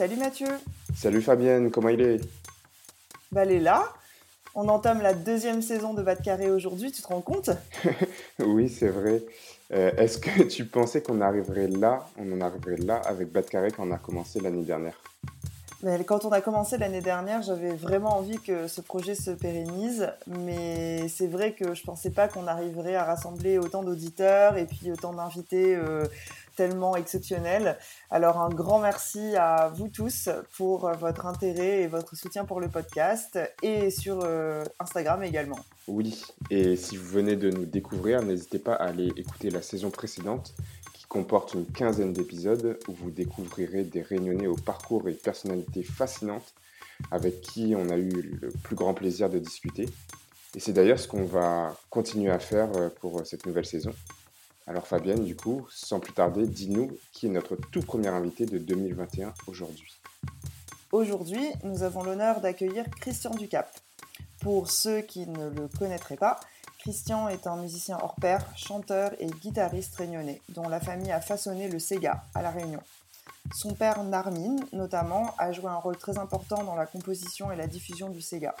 Salut Mathieu. Salut Fabienne, comment il est? Bah elle est là. On entame la deuxième saison de Bas de Carré aujourd'hui, tu te rends compte? Oui, c'est vrai. Euh, Est-ce que tu pensais qu'on arriverait là, on en arriverait là avec Bas de Carré quand on a commencé l'année dernière. Mais Quand on a commencé l'année dernière, j'avais vraiment envie que ce projet se pérennise, mais c'est vrai que je pensais pas qu'on arriverait à rassembler autant d'auditeurs et puis autant d'invités euh, tellement exceptionnels. Alors un grand merci à vous tous pour votre intérêt et votre soutien pour le podcast et sur euh, Instagram également. Oui, et si vous venez de nous découvrir, n'hésitez pas à aller écouter la saison précédente qui comporte une quinzaine d'épisodes où vous découvrirez des réunionnais au parcours et personnalités fascinantes avec qui on a eu le plus grand plaisir de discuter. Et c'est d'ailleurs ce qu'on va continuer à faire euh, pour cette nouvelle saison. Alors Fabienne, du coup, sans plus tarder, dis-nous qui est notre tout premier invité de 2021 aujourd'hui. Aujourd'hui, nous avons l'honneur d'accueillir Christian Ducap. Pour ceux qui ne le connaîtraient pas, Christian est un musicien hors pair, chanteur et guitariste réunionnais, dont la famille a façonné le Sega à La Réunion. Son père Narmin, notamment, a joué un rôle très important dans la composition et la diffusion du Sega.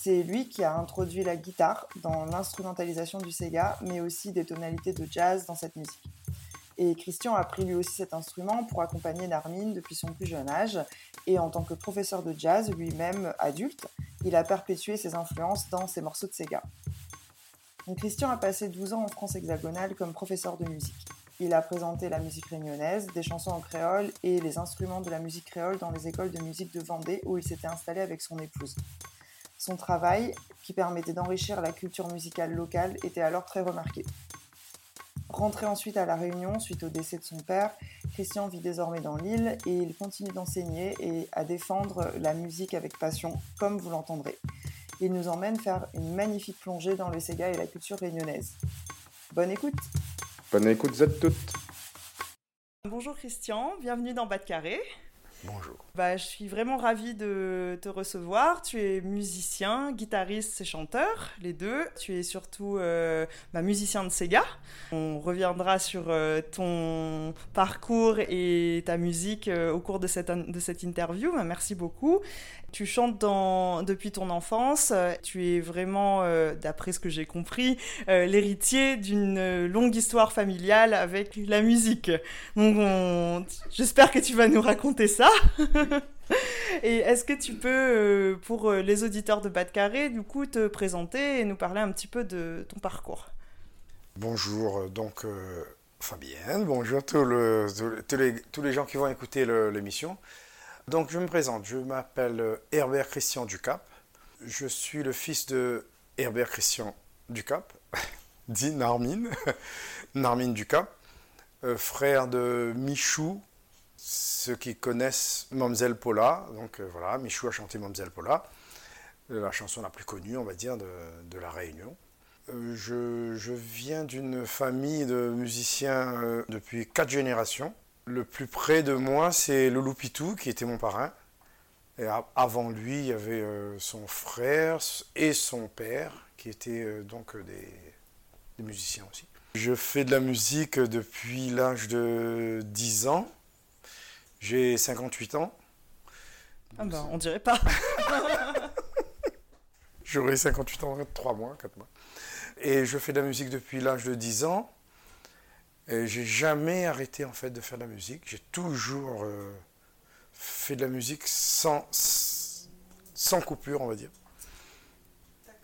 C'est lui qui a introduit la guitare dans l'instrumentalisation du Sega, mais aussi des tonalités de jazz dans cette musique. Et Christian a pris lui aussi cet instrument pour accompagner Narmin depuis son plus jeune âge, et en tant que professeur de jazz lui-même adulte, il a perpétué ses influences dans ses morceaux de Sega. Christian a passé 12 ans en France hexagonale comme professeur de musique. Il a présenté la musique réunionnaise, des chansons en créole et les instruments de la musique créole dans les écoles de musique de Vendée où il s'était installé avec son épouse. Son travail, qui permettait d'enrichir la culture musicale locale, était alors très remarqué. Rentré ensuite à La Réunion suite au décès de son père, Christian vit désormais dans l'île et il continue d'enseigner et à défendre la musique avec passion, comme vous l'entendrez. Il nous emmène faire une magnifique plongée dans le Sega et la culture réunionnaise. Bonne écoute Bonne écoute, vous êtes toutes Bonjour Christian, bienvenue dans Bas de Carré. Bonjour. Bah, je suis vraiment ravie de te recevoir. Tu es musicien, guitariste et chanteur, les deux. Tu es surtout euh, bah, musicien de Sega. On reviendra sur euh, ton parcours et ta musique euh, au cours de cette, interview. Bah, merci beaucoup. Tu chantes depuis ton enfance. Tu es vraiment, euh, d'après ce que j'ai compris, euh, l'héritier d'une longue histoire familiale avec la musique. Donc, on... j'espère que tu vas nous raconter ça. et est-ce que tu peux, euh, pour les auditeurs de Bas de Carré, du coup, te présenter et nous parler un petit peu de ton parcours? Bonjour, donc euh, Fabienne, bonjour tous, le- tous les, tous les gens qui vont écouter l'émission. Donc je me présente, je m'appelle euh, Herbert Christian Ducap. Je suis le fils de Herbert Christian Ducap, dit Narmin, Narmin Ducap, euh, frère de Michou, ceux qui connaissent Mamselle Paula. Donc euh, voilà, Michou a chanté Mamselle Paula, la chanson la plus connue, on va dire, de, La Réunion. Je, je viens d'une famille de musiciens depuis quatre générations. Le plus près de moi, c'est Loulou Pitou, qui était mon parrain. Et avant lui, il y avait euh, son frère et son père, qui étaient euh, donc euh, des, des musiciens aussi. Je fais de la musique depuis l'âge de 10 ans. J'ai 58 ans. ah bah, On dirait pas. J'aurai 58 ans dans 3 mois, 4 mois. Et je fais de la musique depuis l'âge de 10 ans. J'ai jamais arrêté en fait de faire de la musique. J'ai toujours euh, fait de la musique sans, sans coupure, on va dire.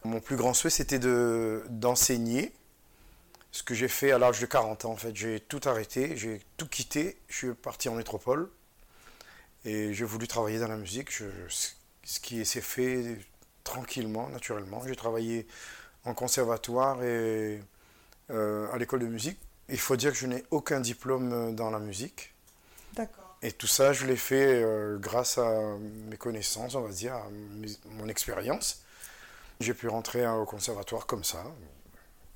Mon plus grand souhait, c'était de, d'enseigner. Ce que j'ai fait à l'âge de 40 ans, en fait. J'ai tout arrêté, j'ai tout quitté. Je suis parti en métropole. Et j'ai voulu travailler dans la musique. Je- ce qui s'est fait tranquillement, naturellement. J'ai travaillé en conservatoire et euh, à l'école de musique il faut dire que je n'ai aucun diplôme dans la musique. D'accord. Et tout ça, je l'ai fait euh, grâce à mes connaissances, on va dire, à mes- mon expérience. J'ai pu rentrer au conservatoire comme ça,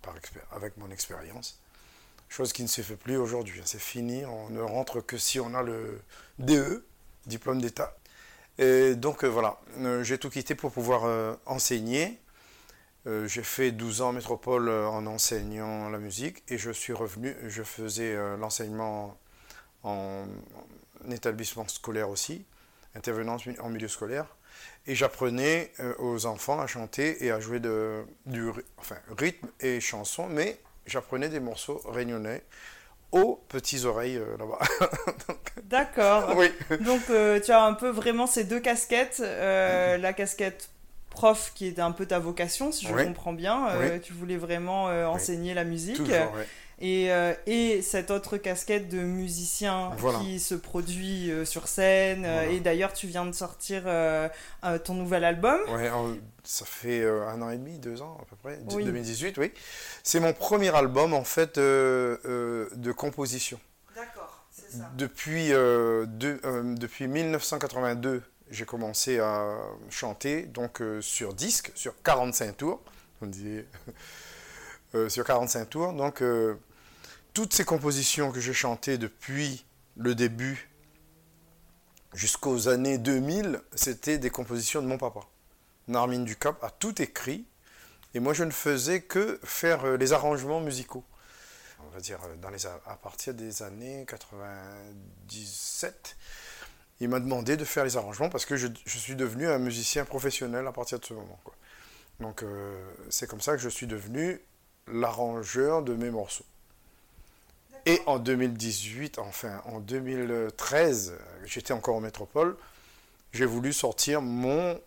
par avec mon expérience. Chose qui ne se fait plus aujourd'hui. hein. C'est fini, on ne rentre que si on a le DE, diplôme d'État. Et donc euh, voilà, Euh, j'ai tout quitté pour pouvoir euh, enseigner. Euh, j'ai fait 12 ans en métropole euh, en enseignant la musique et je suis revenu, je faisais euh, l'enseignement en, en établissement scolaire aussi, intervenant en milieu scolaire. Et j'apprenais euh, aux enfants à chanter et à jouer de, du enfin, rythme et chanson, mais j'apprenais des morceaux réunionnais aux petites oreilles euh, là-bas. D'accord. oui. Donc euh, tu as un peu vraiment ces deux casquettes, euh, la casquette prof qui était un peu ta vocation, si je Oui. comprends bien. Euh, Oui. Tu voulais vraiment euh, enseigner la musique. Toujours. Et, euh, et cette autre casquette de musicien Voilà. qui se produit euh, sur scène. euh. Et d'ailleurs, tu viens de sortir ton nouvel album. Ouais, ça fait un an et demi, deux ans à peu près, d- Oui. 2018, oui. C'est mon premier album en fait de composition. D'accord, c'est Depuis, euh, de- euh, depuis 1982, j'ai commencé à chanter donc euh, sur disque, sur 45 tours. On dit euh, sur 45 tours. Donc euh, toutes ces compositions que j'ai chantées depuis le début jusqu'aux années 2000, c'était des compositions de mon papa. Narmine Ducap a tout écrit et moi je ne faisais que faire les arrangements musicaux. On va dire à partir des années 97, il m'a demandé de faire les arrangements parce que je, je suis devenu un musicien professionnel à partir de ce moment. quoi. Donc euh, c'est comme ça que je suis devenu l'arrangeur de mes morceaux. Et en 2018, enfin en 2013, j'étais encore en métropole, j'ai voulu sortir mon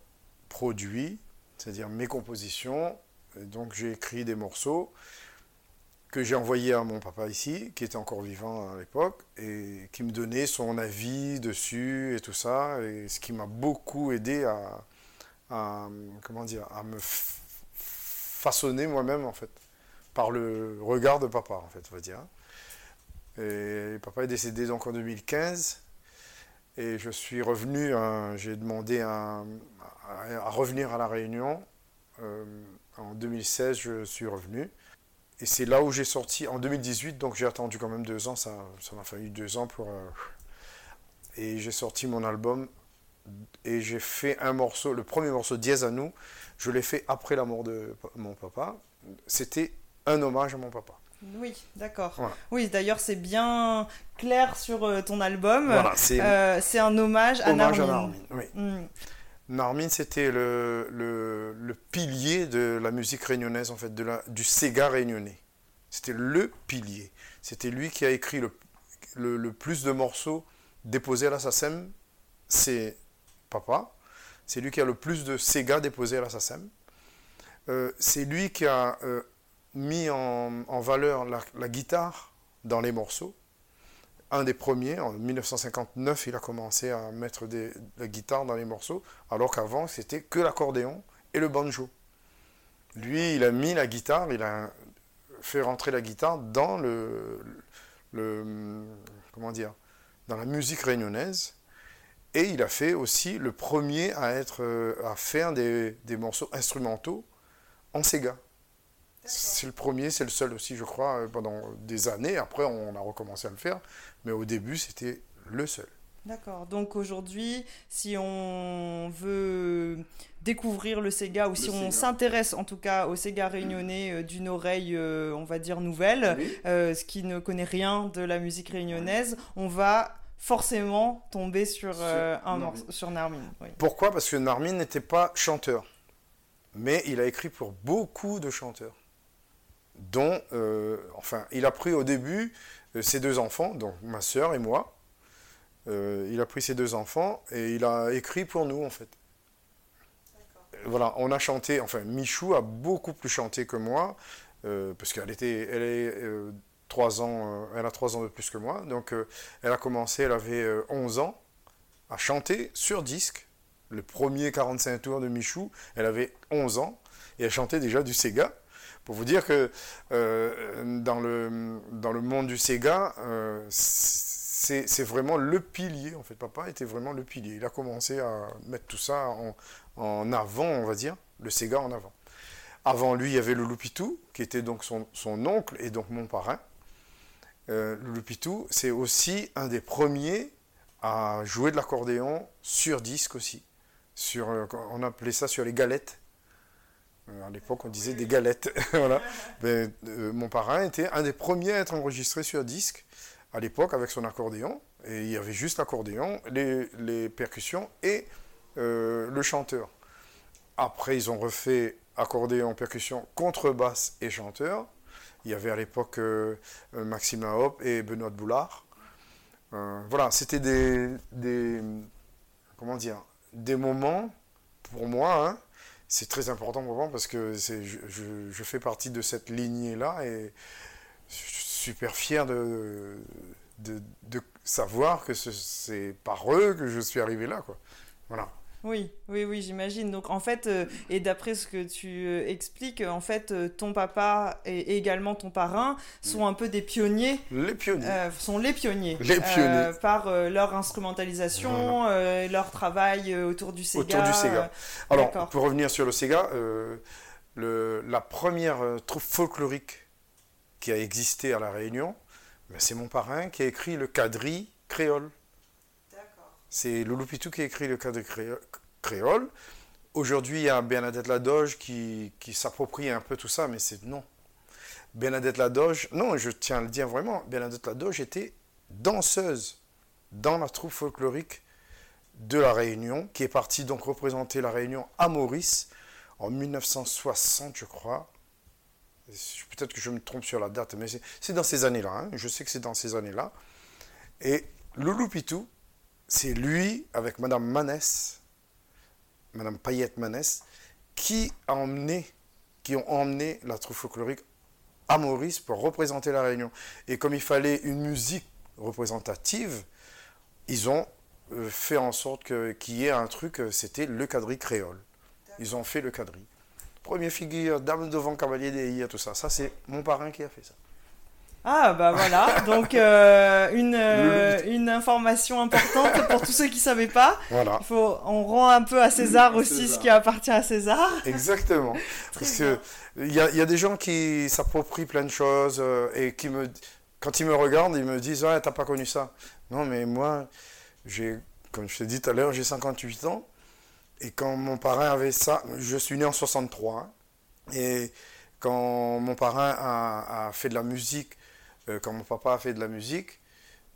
produit, c'est-à-dire mes compositions. Et donc j'ai écrit des morceaux que j'ai envoyés à mon papa ici, qui était encore vivant à l'époque, et qui me donnait son avis dessus et tout ça, et ce qui m'a beaucoup aidé à, comment dire, à me façonner moi-même en fait, par le regard de papa en fait, on va dire. Et papa est décédé donc en 2015. Et je suis revenu, hein, j'ai demandé à revenir à La Réunion. Euh, en 2016, je suis revenu. Et c'est là où j'ai sorti, en 2018, donc j'ai attendu quand même deux ans, ça ça m'a fallu deux ans pour... euh, et j'ai sorti mon album et j'ai fait un morceau, le premier morceau, Dièse à nous, je l'ai fait après la mort de mon papa. C'était un hommage à mon papa. Oui, d'accord. Voilà. Oui, d'ailleurs, c'est bien clair sur euh, ton album. Voilà, c'est Euh, un hommage à hommage à Narmine. Narmine. Oui. Hmm. Narmine, c'était le, pilier de la musique réunionnaise, en fait, du Sega réunionnais. C'était le pilier. C'était lui qui a écrit le, plus de morceaux déposés à la SACEM. C'est papa. C'est lui qui a le plus de Sega déposés à la SACEM. Euh, c'est lui qui a euh, mis en, valeur la guitare dans les morceaux. Un des premiers, en 1959, il a commencé à mettre des, la guitare dans les morceaux, alors qu'avant, c'était que l'accordéon et le banjo. Lui, il a mis la guitare, il a fait rentrer la guitare dans le, le comment dire, dans la musique réunionnaise. Et il a fait aussi le premier à, être, euh, à faire des, des morceaux instrumentaux en Sega. C'est le premier, c'est le seul aussi, je crois, euh, pendant des années. Après, on a recommencé à le faire. Mais au début, c'était le seul. D'accord. Donc aujourd'hui, si on veut découvrir le Sega ou si on s'intéresse en tout cas au Sega réunionnais euh, d'une oreille, euh, on va dire nouvelle, euh, ce qui ne connaît rien de la musique réunionnaise, on va forcément tomber sur, Sur un morceau sur Narmine. oui. Pourquoi? Parce que Narmine n'était pas chanteur. Mais il a écrit pour beaucoup de chanteurs. Dont, euh, enfin, il a pris au début euh, ses deux enfants, donc ma sœur et moi. Euh, il a pris ses deux enfants et il a écrit pour nous, en fait. Voilà, on a chanté, enfin, Michou a beaucoup plus chanté que moi, parce qu'elle était, elle est trois ans, elle a trois ans de plus que moi, donc elle a commencé, elle avait euh, 11 ans, à chanter sur disque. Le premier 45 tours de Michou, elle avait 11 ans, et elle chantait déjà du Sega. Pour vous dire que euh, dans, le, dans le monde du Sega, euh, c'est vraiment le pilier. En fait, papa était vraiment le pilier. Il a commencé à mettre tout ça en, en avant, on va dire, le Sega en avant. Avant lui, il y avait le Loupitou, qui était donc son, son oncle et donc mon parrain. Euh, le Loupitou, c'est aussi un des premiers à jouer de l'accordéon sur disque aussi. Sur, euh, on appelait ça sur les galettes. Euh, à l'époque, on disait des galettes. euh, mon parrain était un des premiers à être enregistré sur disque à l'époque avec son accordéon. Et il y avait juste l'accordéon, les, percussions et euh, le chanteur. Après, ils ont refait accordéon, percussion, contrebasse et chanteur. Il y avait à l'époque euh, Maxime Lahop et Benoît Boulard. Voilà, c'était des, des, comment dire, des moments pour moi. Hein, c'est très important pour moi parce que je, fais partie de cette lignée-là et je suis super fier de savoir que c'est par eux que je suis arrivé là. Quoi. Voilà. Oui, oui, oui, j'imagine. Donc en fait, euh, et d'après ce que tu euh, expliques, en fait, euh, ton papa et, également ton parrain sont un peu des pionniers. Les pionniers. Sont les pionniers. Les pionniers. par leur instrumentalisation, voilà. leur travail autour du Sega. Autour du Sega. Alors, pour revenir sur le Sega, le, la première troupe folklorique qui a existé à La Réunion, ben, c'est mon parrain qui a écrit le quadrille créole. C'est Loulou Pitou qui a écrit le cadre créole. Aujourd'hui, il y a Bernadette Ladoge qui, qui s'approprie un peu tout ça, mais c'est non. Bernadette Ladoge, non, je tiens à le dire vraiment, Bernadette Ladoge était danseuse dans la troupe folklorique de la Réunion, qui est partie donc représenter la Réunion à Maurice en 1960, je crois. Peut-être que je me trompe sur la date, mais c'est dans ces années-là. Hein. Je sais que c'est dans ces années-là. Et Loulou Pitou, c'est lui, avec Madame Manès, Madame Payette Manès, qui, ont emmené la troupe folklorique à Maurice pour représenter la Réunion. Et comme il fallait une musique représentative, ils ont fait en sorte qu'il qu y ait un truc, c'était le quadrille créole. Ils ont fait le quadrille. Première figure, dame devant cavalier des tout ça. Ça, c'est mon parrain qui a fait ça. Ah bah voilà, donc euh, une, euh, une information importante pour tous ceux qui ne savaient pas. Voilà. Il faut, on rend un peu à César aussi César. ce qui appartient à César. Exactement. Parce que il y a, y a, des gens qui s'approprient plein de choses euh, et qui me, quand ils me regardent, ils me disent ouais t'as pas connu ça. Non mais moi, j'ai, comme je t'ai dit tout à l'heure, j'ai 58 ans et quand mon parrain avait ça, je suis né en 63 hein, et quand mon parrain a, a fait de la musique euh, quand mon papa a fait de la musique,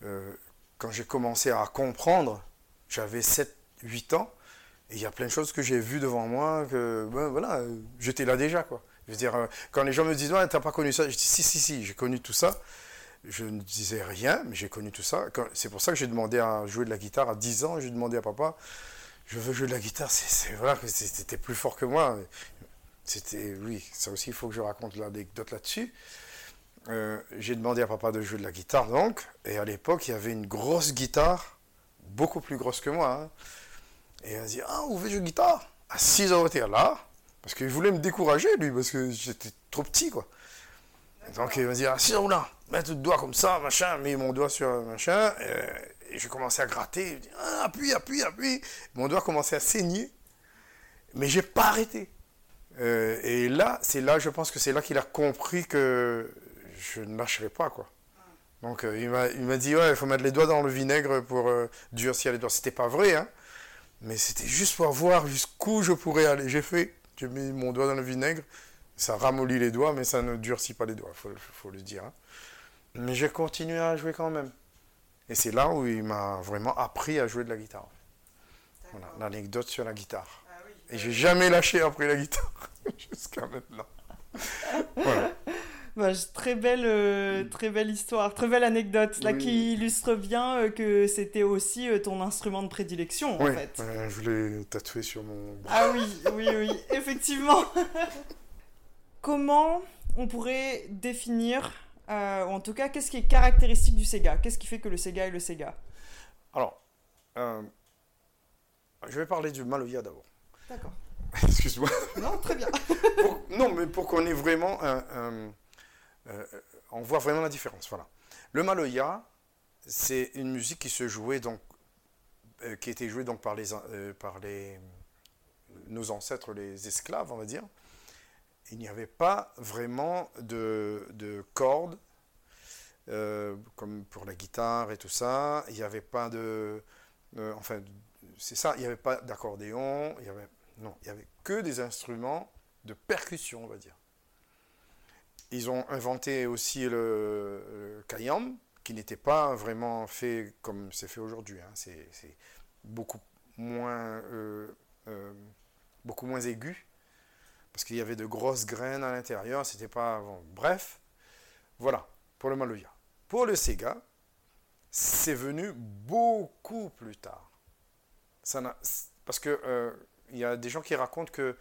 euh, quand j'ai commencé à comprendre, j'avais 7-8 ans, et il y a plein de choses que j'ai vues devant moi, que ben, voilà, j'étais là déjà. Quoi. Je veux dire, euh, quand les gens me disent, ouais, t'as pas connu ça, je dis, si, si, si, j'ai connu tout ça. Je ne disais rien, mais j'ai connu tout ça. C'est pour ça que j'ai demandé à jouer de la guitare à 10 ans, j'ai demandé à papa, je veux jouer de la guitare, c'est vrai que c'était plus fort que moi. C'était, oui, ça aussi, il faut que je raconte l'anecdote là-dessus. Euh, j'ai demandé à papa de jouer de la guitare donc, et à l'époque il y avait une grosse guitare, beaucoup plus grosse que moi. Hein. Et a dit Ah, vous voulez jouer de guitare? À 6 ans, était là, parce qu'il voulait me décourager lui, parce que j'étais trop petit quoi. Donc il m'a dit Ah, 6 ans là, mets le doigt comme ça, machin, mets mon doigt sur machin, et, et j'ai commencé à gratter, ah, appuie, appuie, appuie. Mon doigt commençait à saigner, mais j'ai pas arrêté. Euh, et là, c'est là, je pense que c'est là qu'il a compris que je ne lâcherai pas, quoi. Donc euh, il m'a dit, ouais, il faut mettre les doigts dans le vinaigre pour euh, durcir les doigts. C'était pas vrai, hein, mais c'était juste pour voir jusqu'où je pourrais aller. J'ai fait, j'ai mis mon doigt dans le vinaigre, ça ramollit les doigts, mais ça ne durcit pas les doigts, faut, faut, le dire. Hein. Mais j'ai continué à jouer quand même. Et c'est là où il m'a vraiment appris à jouer de la guitare. Voilà, l'anecdote sur la guitare. Ah oui, Et j'ai jamais lâché après la guitare, jusqu'à maintenant. voilà. Bah, très belle, euh, très belle histoire, très belle anecdote, là oui. qui illustre bien euh, que c'était aussi euh, ton instrument de prédilection, oui, en fait. Je l'ai tatoué sur mon bras. Ah oui, oui, oui, effectivement. Comment on pourrait définir, ou en tout cas, qu'est-ce qui est caractéristique du Sega? Qu'est-ce qui fait que le Sega est le Sega? Alors, je vais parler du Malovia d'abord. D'accord. Excuse-moi. Non, très bien. Pour- non, mais pour qu'on ait vraiment un, un- euh, on voit vraiment la différence. Voilà. Le maloya, c'est une musique qui se jouait donc, euh, qui était jouée donc par les, euh, par nos ancêtres, les esclaves, on va dire. Il n'y avait pas vraiment de, de cordes, euh, comme pour la guitare et tout ça. Il n'y avait pas de, euh, enfin, c'est ça. Il n'y avait pas d'accordéon. Il y non, il y avait que des instruments de percussion, on va dire. Ils ont inventé aussi le, le kayam, qui n'était pas vraiment fait comme c'est fait aujourd'hui. hein. C'est beaucoup moins, euh, euh, beaucoup moins aigu, parce qu'il y avait de grosses graines à l'intérieur. C'était pas. bref, voilà pour le maloya. Pour le sega, c'est venu beaucoup plus tard. Ça parce que euh, il y a des gens qui racontent que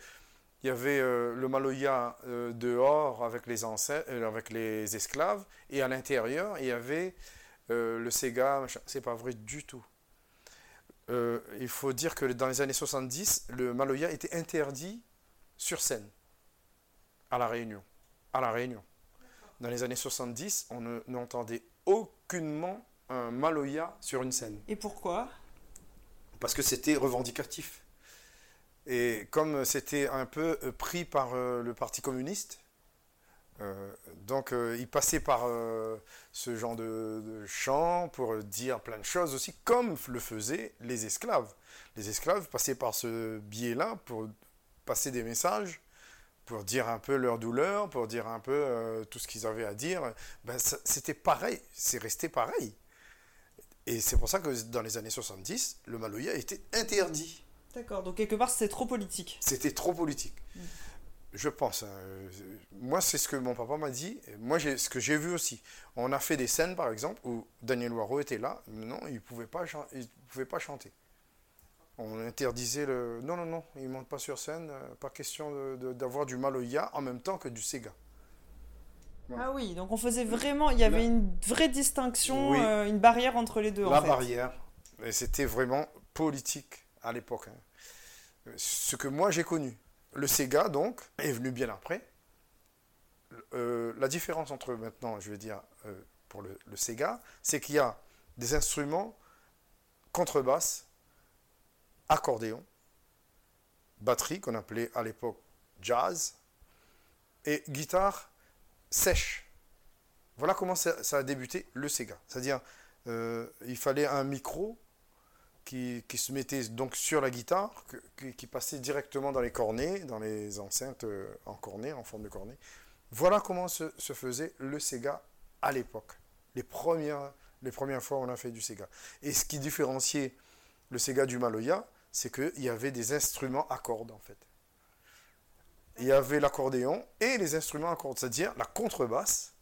il y avait euh, le maloya euh, dehors avec les ancêtres, euh, avec les esclaves, et à l'intérieur il y avait euh, le Sega. machin. C'est pas vrai du tout. Euh, il faut dire que dans les années 70, le maloya était interdit sur scène à la Réunion. À la Réunion. Dans les années 70, on ne- n'entendait aucunement un maloya sur une scène Et pourquoi? Parce que c'était revendicatif. Et comme c'était un peu euh, pris par euh, le Parti communiste, euh, donc euh, il passait par ce genre de, chant pour dire plein de choses aussi, comme le faisaient les esclaves. Les esclaves passaient par ce biais-là pour passer des messages, pour dire un peu leur douleur, pour dire un peu tout ce qu'ils avaient à dire. Ben, c'était pareil, c'est resté pareil. Et c'est pour ça que dans les années 70, le maloya était interdit. D'accord, donc quelque part c'est trop politique. C'était trop politique. Je pense. hein, Moi, c'est ce que mon papa m'a dit. Moi, ce que j'ai vu aussi. On a fait des scènes, par exemple, où Daniel Waro était là. Non, il ne pouvait, pas il pouvait pas chanter. On interdisait le... Non, non, non, il ne monte pas sur scène. euh, Pas question d'avoir du maloya en même temps que du sega. Ah oui, donc on faisait vraiment, il y avait une vraie distinction, Oui. euh, une barrière entre les deux la en fait. barrière. Et c'était vraiment politique à l'époque. hein. Ce que moi j'ai connu. Le Sega, donc, est venu bien après. Euh, la différence entre maintenant, je vais dire, euh, pour le, Sega, c'est qu'il y a des instruments contrebasse, accordéon, batterie, qu'on appelait à l'époque jazz, et guitare sèche. Voilà comment ça, ça a débuté le Sega. C'est-à-dire, euh, il fallait un micro qui, se mettait donc sur la guitare, qui, qui passait directement dans les cornets, dans les enceintes euh, en cornet, en forme de cornet. Voilà comment se, faisait le Sega à l'époque. Les premières, les premières fois on a fait du Sega. Et ce qui différenciait le Sega du Maloya, c'est qu'il y avait des instruments à cordes en fait. Il y avait l'accordéon et les instruments à cordes, c'est-à-dire la contrebasse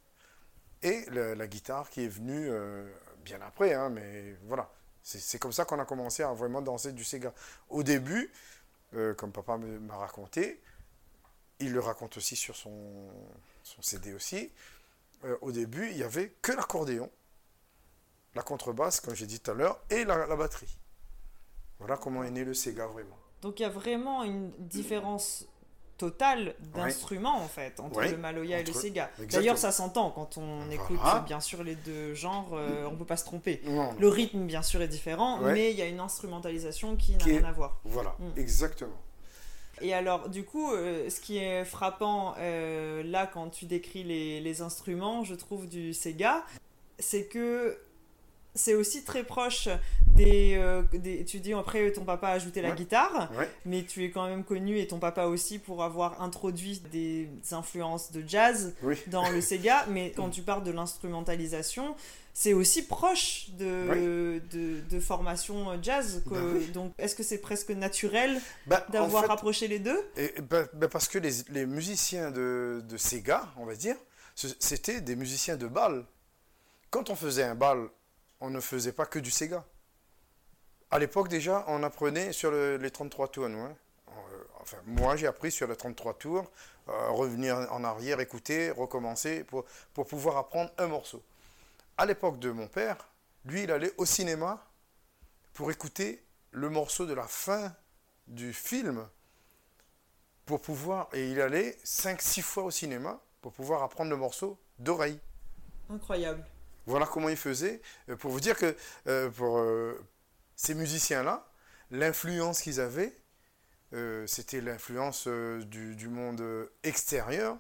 et la guitare qui est venue euh, bien après, hein, mais voilà. C'est comme ça qu'on a commencé à vraiment danser du Sega. Au début, euh, comme papa m'a raconté, il le raconte aussi sur son, son CD aussi, euh, au début, il n'y avait que l'accordéon, la contrebasse, comme j'ai dit tout à l'heure, et la, la batterie. Voilà comment est né le Sega vraiment. Donc il y a vraiment une différence totale d'instruments en fait entre Ouais, le Maloya et le Sega. D'ailleurs ça s'entend quand on Voilà. écoute bien sûr les deux genres, euh, on peut pas se tromper. Non, Le rythme bien sûr est différent, Ouais. mais il y a une instrumentalisation qui n'a est- rien à voir. Voilà, Mm. exactement. Et alors, du coup, euh, ce qui est frappant euh, là quand tu décris les, les instruments, je trouve, du Sega, c'est que c'est aussi très proche des, euh, des- Tu dis après, ton papa a ajouté la Ouais. guitare, Ouais. mais tu es quand même connu et ton papa aussi pour avoir introduit des influences de jazz Oui. dans le Sega. Mais quand tu parles de l'instrumentalisation, c'est aussi proche de, de, de formation jazz. Que, Bah oui. Donc, est-ce que c'est presque naturel Bah, en d'avoir fait, rapproché les deux? Et, ben, ben parce que les, les musiciens de, de Sega, on va dire, c'était des musiciens de bal. Quand on faisait un bal, on ne faisait pas que du Sega. À l'époque déjà, on apprenait sur le- les 33 tours. hein. Euh, Enfin, moi, j'ai appris sur les 33 tours, euh, revenir en arrière, écouter, recommencer, pour, pour pouvoir apprendre un morceau. À l'époque de mon père, lui, il allait au cinéma pour écouter le morceau de la fin du film pour pouvoir, et il allait 5-6 fois au cinéma pour pouvoir apprendre le morceau d'oreille. Incroyable. Voilà comment il faisait. Euh, Pour vous dire que euh, pour euh, ces musiciens-là, l'influence qu'ils avaient, euh, c'était l'influence du, du monde extérieur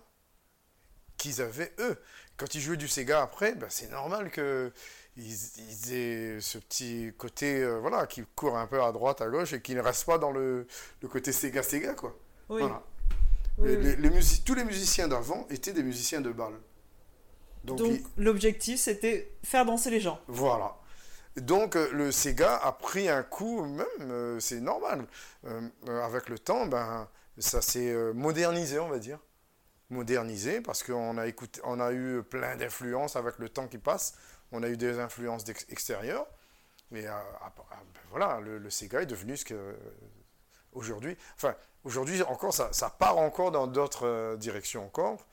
qu'ils avaient eux. Quand ils jouaient du Sega après, ben, c'est normal que ils, ils aient ce petit côté voilà qui court un peu à droite, à gauche et qui ne reste pas dans le, le côté Sega Sega quoi. Oui. Voilà. Oui, Les- oui. les- les musi- tous les musiciens d'avant étaient des musiciens de bal. Donc, l'objectif c'était faire danser les gens. Voilà. Donc euh, le Sega a pris un coup, même, euh, c'est normal. Euh, avec le temps, ben, ça s'est modernisé, on va dire. Modernisé, parce qu'on a, écouté, on a eu plein d'influences avec le temps qui passe. On a eu des influences extérieures. Mais euh, ah, ah, ben, voilà, le, le Sega est devenu ce que. euh, aujourd'hui. Enfin, aujourd'hui encore, ça, ça part encore dans d'autres euh, directions encore.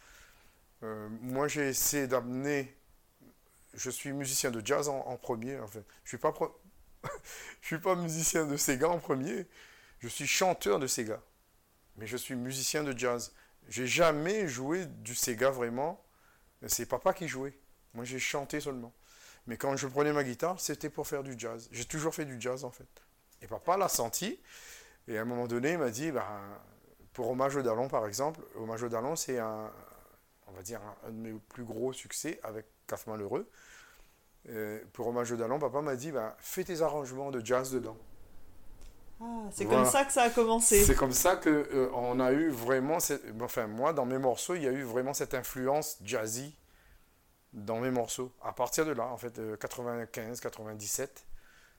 Euh, moi, j'ai essayé d'amener je suis musicien de jazz en, premier. En fait. Je suis pas je suis pas musicien de Sega en premier. Je suis chanteur de Sega, mais je suis musicien de jazz. J'ai jamais joué du Sega vraiment. C'est papa qui jouait. Moi, j'ai chanté seulement. Mais quand je prenais ma guitare, c'était pour faire du jazz. J'ai toujours fait du jazz en fait. Et papa l'a senti. Et à un moment donné, il m'a dit, ben, pour Hommage au Dallon par exemple, Hommage au Dallon, c'est un, on va dire, un, de mes plus gros succès avec Kaffman L'Heureux. Euh, pour Hommage au Dallon, papa m'a dit, ben, fais tes arrangements de jazz dedans. Ah, c'est Voilà. comme ça que ça a commencé. C'est comme ça que euh, on a eu vraiment, cette- enfin moi dans mes morceaux, il y a eu vraiment cette influence jazzy dans mes morceaux. À partir de là, en fait, euh, 95, 97,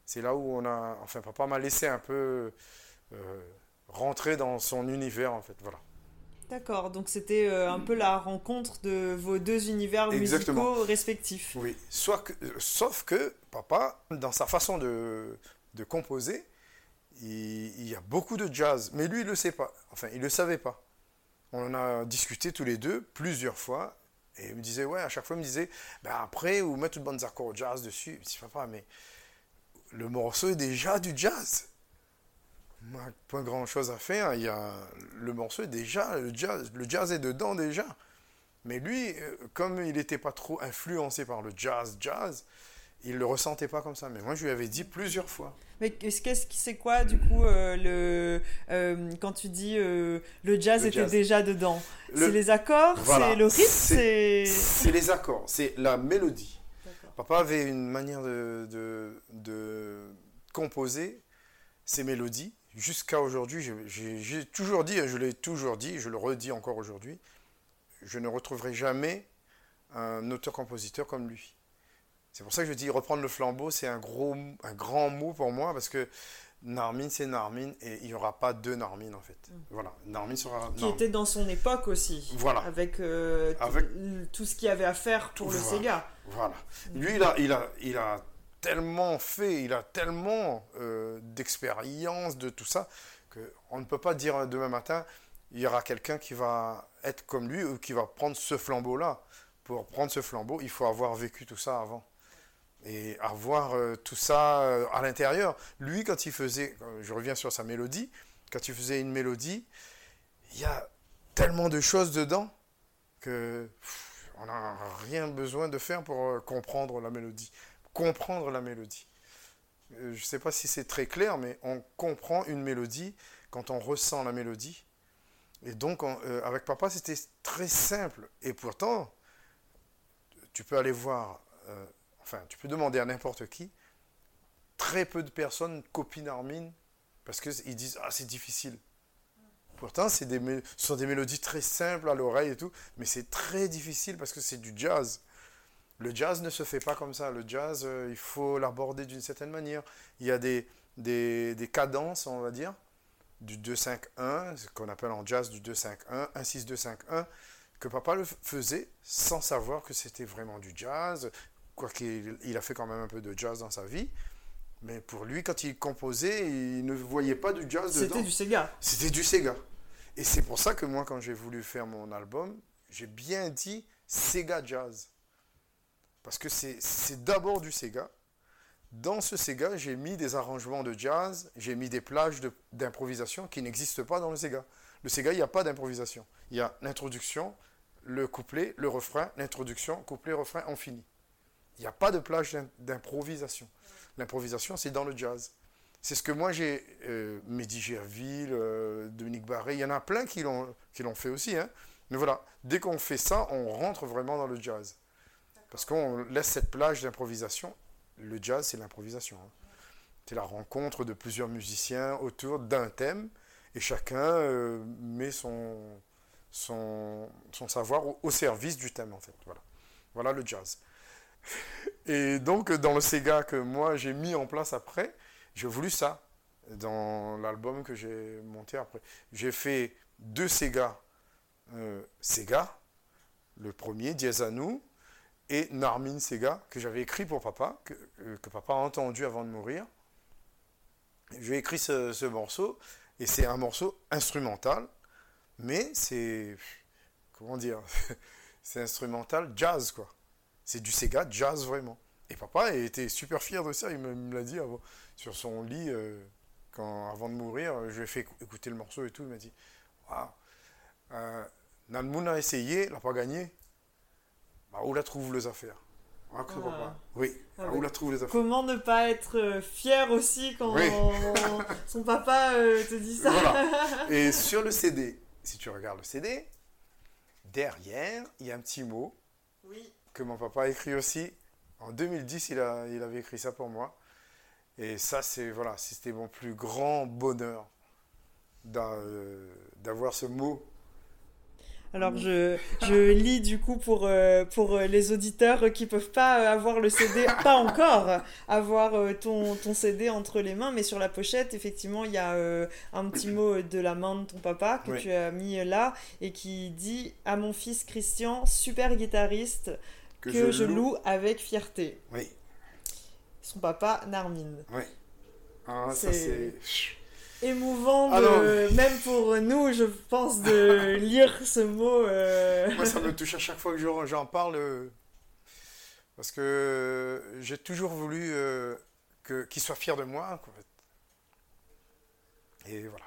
c'est là où on a, enfin papa m'a laissé un peu euh, rentrer dans son univers en fait, voilà. D'accord, donc c'était euh, un peu la rencontre de vos deux univers Exactement. musicaux respectifs. Oui, soit que- euh, sauf que papa, dans sa façon de, de composer, il, il y a beaucoup de jazz, mais lui il le sait pas. Enfin, il le savait pas. On en a discuté tous les deux plusieurs fois, et il me disait ouais, à chaque fois il me disait, ben après vous mettez de bonnes accords jazz dessus. Je dis papa, mais le morceau est déjà du jazz. Moi, pas grand chose à faire. Il y a le morceau est déjà le jazz, le jazz est dedans déjà. Mais lui, euh, comme il n'était pas trop influencé par le jazz, jazz, il le ressentait pas comme ça. Mais moi, je lui avais dit plusieurs fois. Mais qu'est-ce qui c'est quoi du coup euh, le euh, quand tu dis euh, le jazz Le était jazz. déjà dedans? Le- C'est les accords, Voilà. c'est le rythme, C'est- c'est les accords, c'est la mélodie. Papa avait une manière de, de, de composer ces mélodies. Jusqu'à aujourd'hui, j'ai- toujours dit, et je l'ai toujours dit, je le redis encore aujourd'hui, je ne retrouverai jamais un auteur-compositeur comme lui. C'est pour ça que je dis reprendre le flambeau, c'est un, gros, un grand mot pour moi, parce que Narmin, c'est Narmin, et il n'y aura pas deux Narmin, en fait. Voilà, Narmin sera Mm. qui Narmin. était dans son époque aussi. Voilà. Avec, euh, tout- Avec- l- tout ce qu'il y avait à faire pour le. Sega. Voilà. Lui, il a, il a, il a tellement fait, il a tellement euh, d'expérience de tout ça, qu'on ne peut pas dire demain matin, il y aura quelqu'un qui va être comme lui ou qui va prendre ce flambeau-là. Pour prendre ce flambeau, il faut avoir vécu tout ça avant. Et avoir euh, tout ça euh, à l'intérieur. Lui, quand il faisait, euh, je reviens sur sa mélodie, quand il faisait une mélodie, il y a tellement de choses dedans que on n'a rien besoin de faire pour euh, comprendre la mélodie. Comprendre la mélodie. Euh, je ne sais pas si c'est très clair, mais on comprend une mélodie quand on ressent la mélodie. Et donc, on- euh, avec papa, c'était très simple. Et pourtant, tu peux aller voir, euh, enfin, tu peux demander à n'importe qui, très peu de personnes copient Armin parce qu'ils disent Ah, c'est difficile. Pourtant, ce sont des mélodies très simples à l'oreille et tout, mais c'est très difficile parce que c'est du jazz. Le jazz ne se fait pas comme ça. Le jazz, euh, il faut l'aborder d'une certaine manière. Il y a des, des, des cadences, on va dire, du 2-5-1, ce qu'on appelle en jazz du 2-5-1, 1-6-2-5-1, que papa le faisait sans savoir que c'était vraiment du jazz, quoiqu'il il a fait quand même un peu de jazz dans sa vie. Mais pour lui, quand il composait, il ne voyait pas du jazz dedans. C'était du Sega. C'était du Sega. Et c'est pour ça que moi, quand j'ai voulu faire mon album, j'ai bien dit Sega Jazz. Parce que c'est d'abord du Sega. dans ce Sega, j'ai mis des arrangements de jazz, j'ai mis des plages d'improvisation qui n'existent pas dans le Sega. Le Sega, il n'y a pas d'improvisation. Il y a l'introduction, le couplet, le refrain, l'introduction, couplet, refrain, on finit. Il n'y a pas de plage d'improvisation. L'improvisation, c'est dans le jazz. C'est ce que moi j'ai, euh, Mehdi Gerville, euh, Dominique Barré, il y en a plein qui l'ont fait aussi. Hein. Mais voilà, dès qu'on fait ça, on rentre vraiment dans le jazz. Parce qu'on laisse cette plage d'improvisation. Le jazz, c'est l'improvisation. Hein. C'est la rencontre de plusieurs musiciens autour d'un thème et chacun euh, met son, son, savoir au, service du thème, en fait. Voilà, voilà le jazz. Et donc, dans le Sega que moi j'ai mis en place après, j'ai voulu ça dans l'album que j'ai monté après. J'ai fait deux Sega. Euh, Sega, le premier, Diazanou, et Narmin Sega, que j'avais écrit pour papa, que, euh, que, papa a entendu avant de mourir. J'ai écrit ce, ce, morceau, et c'est un morceau instrumental, mais c'est. Comment dire C'est instrumental jazz, quoi. C'est du Sega jazz, vraiment. Et papa était super fier de ça, il me, l'a dit sur son lit, euh, quand, avant de mourir, je lui ai fait écouter le morceau et tout, il m'a dit Waouh, euh, Nalmoun a essayé, il n'a pas gagné. Bah, où la trouve les affaires ah, ah. Oui, ah, où la trouve les affaires Comment ne pas être euh, fier aussi quand son papa euh, te dit ça Et sur le CD, si tu regardes le CD, derrière, il y a un petit mot oui. que mon papa a écrit aussi. En 2010, il, a, il avait écrit ça pour moi. Et ça, c'est voilà, c'était mon plus grand bonheur euh, d'avoir ce mot alors je, je lis du coup pour, euh, pour euh, les auditeurs qui peuvent pas avoir le CD, pas encore avoir ton, ton CD entre les mains, mais sur la pochette, effectivement, il y a un petit mot de la main de ton papa que tu as mis là et qui dit à mon fils Christian, super guitariste, que, je, loue. avec fierté. Oui. Son papa, Narmin. Oui. Ah, ça c'est émouvant, ah, même pour nous, je pense, de lire ce mot. Euh. Moi, ça me touche à chaque fois que j'en parle, euh, parce que j'ai toujours voulu euh, qu'il soit fier de moi. Et voilà.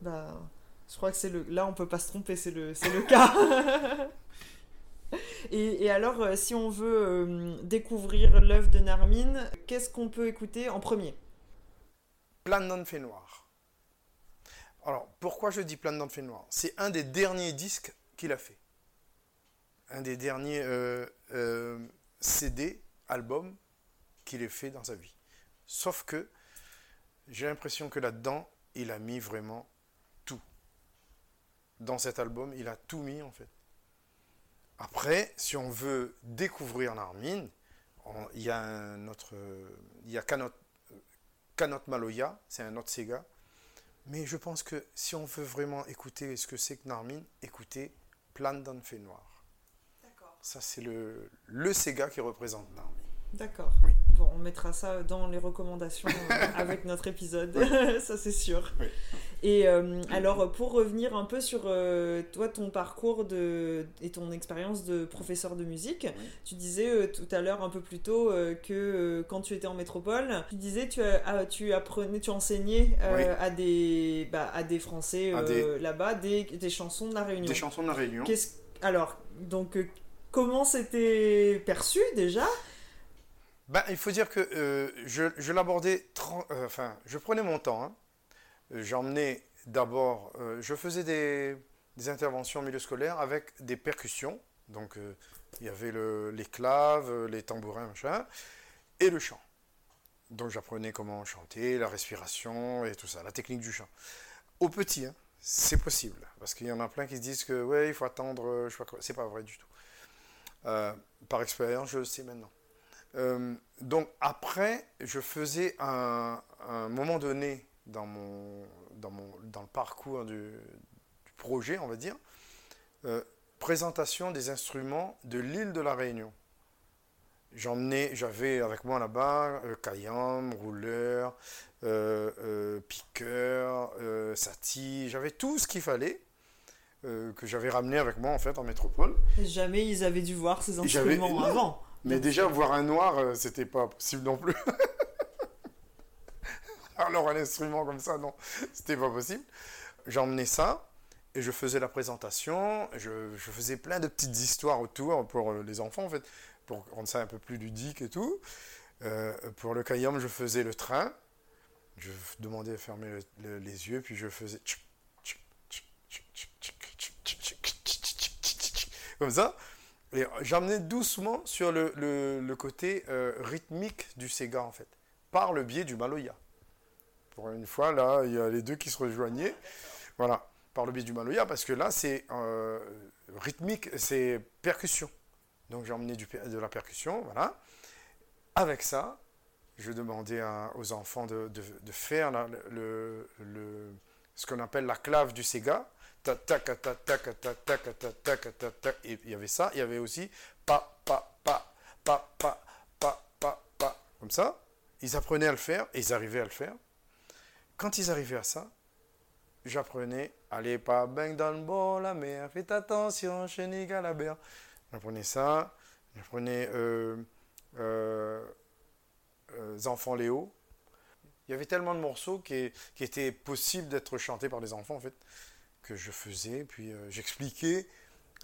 Bah, je crois que c'est le. Là, on peut pas se tromper, c'est le, c'est le cas. Et, alors, si on veut euh, découvrir l'œuvre de Narmin, qu'est-ce qu'on peut écouter en premier? Plan non fait noir. Alors, pourquoi je dis Plan non fait noir? C'est un des derniers disques qu'il a fait. Un des derniers euh, CD, albums qu'il ait fait dans sa vie. Sauf que j'ai l'impression que là-dedans, il a mis vraiment tout. Dans cet album, il a tout mis en fait. Après, si on veut découvrir Narmin, il y a un autre, il y a Kanot, Maloya, c'est un autre Sega. Mais je pense que si on veut vraiment écouter ce que c'est que Narmin, écoutez Plan d'un fait noir. D'accord. Ça, c'est le, le Sega qui représente Narmin. D'accord. Bon, on mettra ça dans les recommandations euh, avec notre épisode, ça c'est sûr. Et euh, alors, pour revenir un peu sur euh, toi, ton parcours de, et ton expérience de professeur de musique, tu disais tout à l'heure un peu plus tôt que quand tu étais en métropole, tu disais tu, as, tu apprenais, tu enseignais à, des, bah, à des Français là-bas des, des, chansons de la Réunion. Des chansons de la Réunion. Alors, donc, comment c'était perçu déjà? Ben, il faut dire que euh, je, l'abordais, euh, enfin, je prenais mon temps. Hein. J'emmenais d'abord, euh, je faisais des, interventions au milieu scolaire avec des percussions. Donc, il y avait les claves, les tambourins, machin, et le chant. Donc, j'apprenais comment chanter, la respiration et tout ça, la technique du chant. Au petit, hein, c'est possible. Parce qu'il y en a plein qui se disent que, ouais, il faut attendre, je sais pas quoi. C'est pas vrai du tout. par expérience, je le sais maintenant. Euh, donc après, je faisais un, un, moment donné dans, mon, dans, mon, dans le parcours du, projet, on va dire, euh, présentation des instruments de l'île de la Réunion. J'emmenais, j'avais avec moi là-bas euh, rouleur, euh, euh piqueur, sati, j'avais tout ce qu'il fallait. que j'avais ramené avec moi en fait en métropole. Jamais ils avaient dû voir ces instruments avant. Mais déjà, voir un noir, euh, c'était pas possible non plus. Alors un instrument comme ça, non, c'était pas possible. J'emmenais ça et je faisais la présentation. Je, je, faisais plein de petites histoires autour pour les enfants, en fait, pour rendre ça un peu plus ludique et tout. Euh, pour le Kayam, je faisais le train. Je demandais à fermer les yeux, puis je faisais comme ça. J'emmenais doucement sur le, côté euh, rythmique du Sega, en fait, par le biais du Maloya. Pour une fois, là, il y a les deux qui se rejoignaient. Voilà, par le biais du Maloya, parce que là, c'est euh, rythmique, c'est percussion. Donc j'ai emmené du, de la percussion, voilà. Avec ça, je demandais aux enfants de, faire ce qu'on appelle la clave du Sega. Il y avait ça, il y avait aussi pa, pa, pa, pa, pa, pa, pa, pa. Comme ça, ils apprenaient à le faire et ils arrivaient à le faire. Quand ils arrivaient à ça, j'apprenais Allez pas bang dans le bord, la mer, faites attention, chenille à la mer. J'apprenais ça, j'apprenais euh, euh, euh, Enfants Léo. Il y avait tellement de morceaux qui, qui étaient possibles d'être chantés par les enfants en fait que je faisais. Puis euh, j'expliquais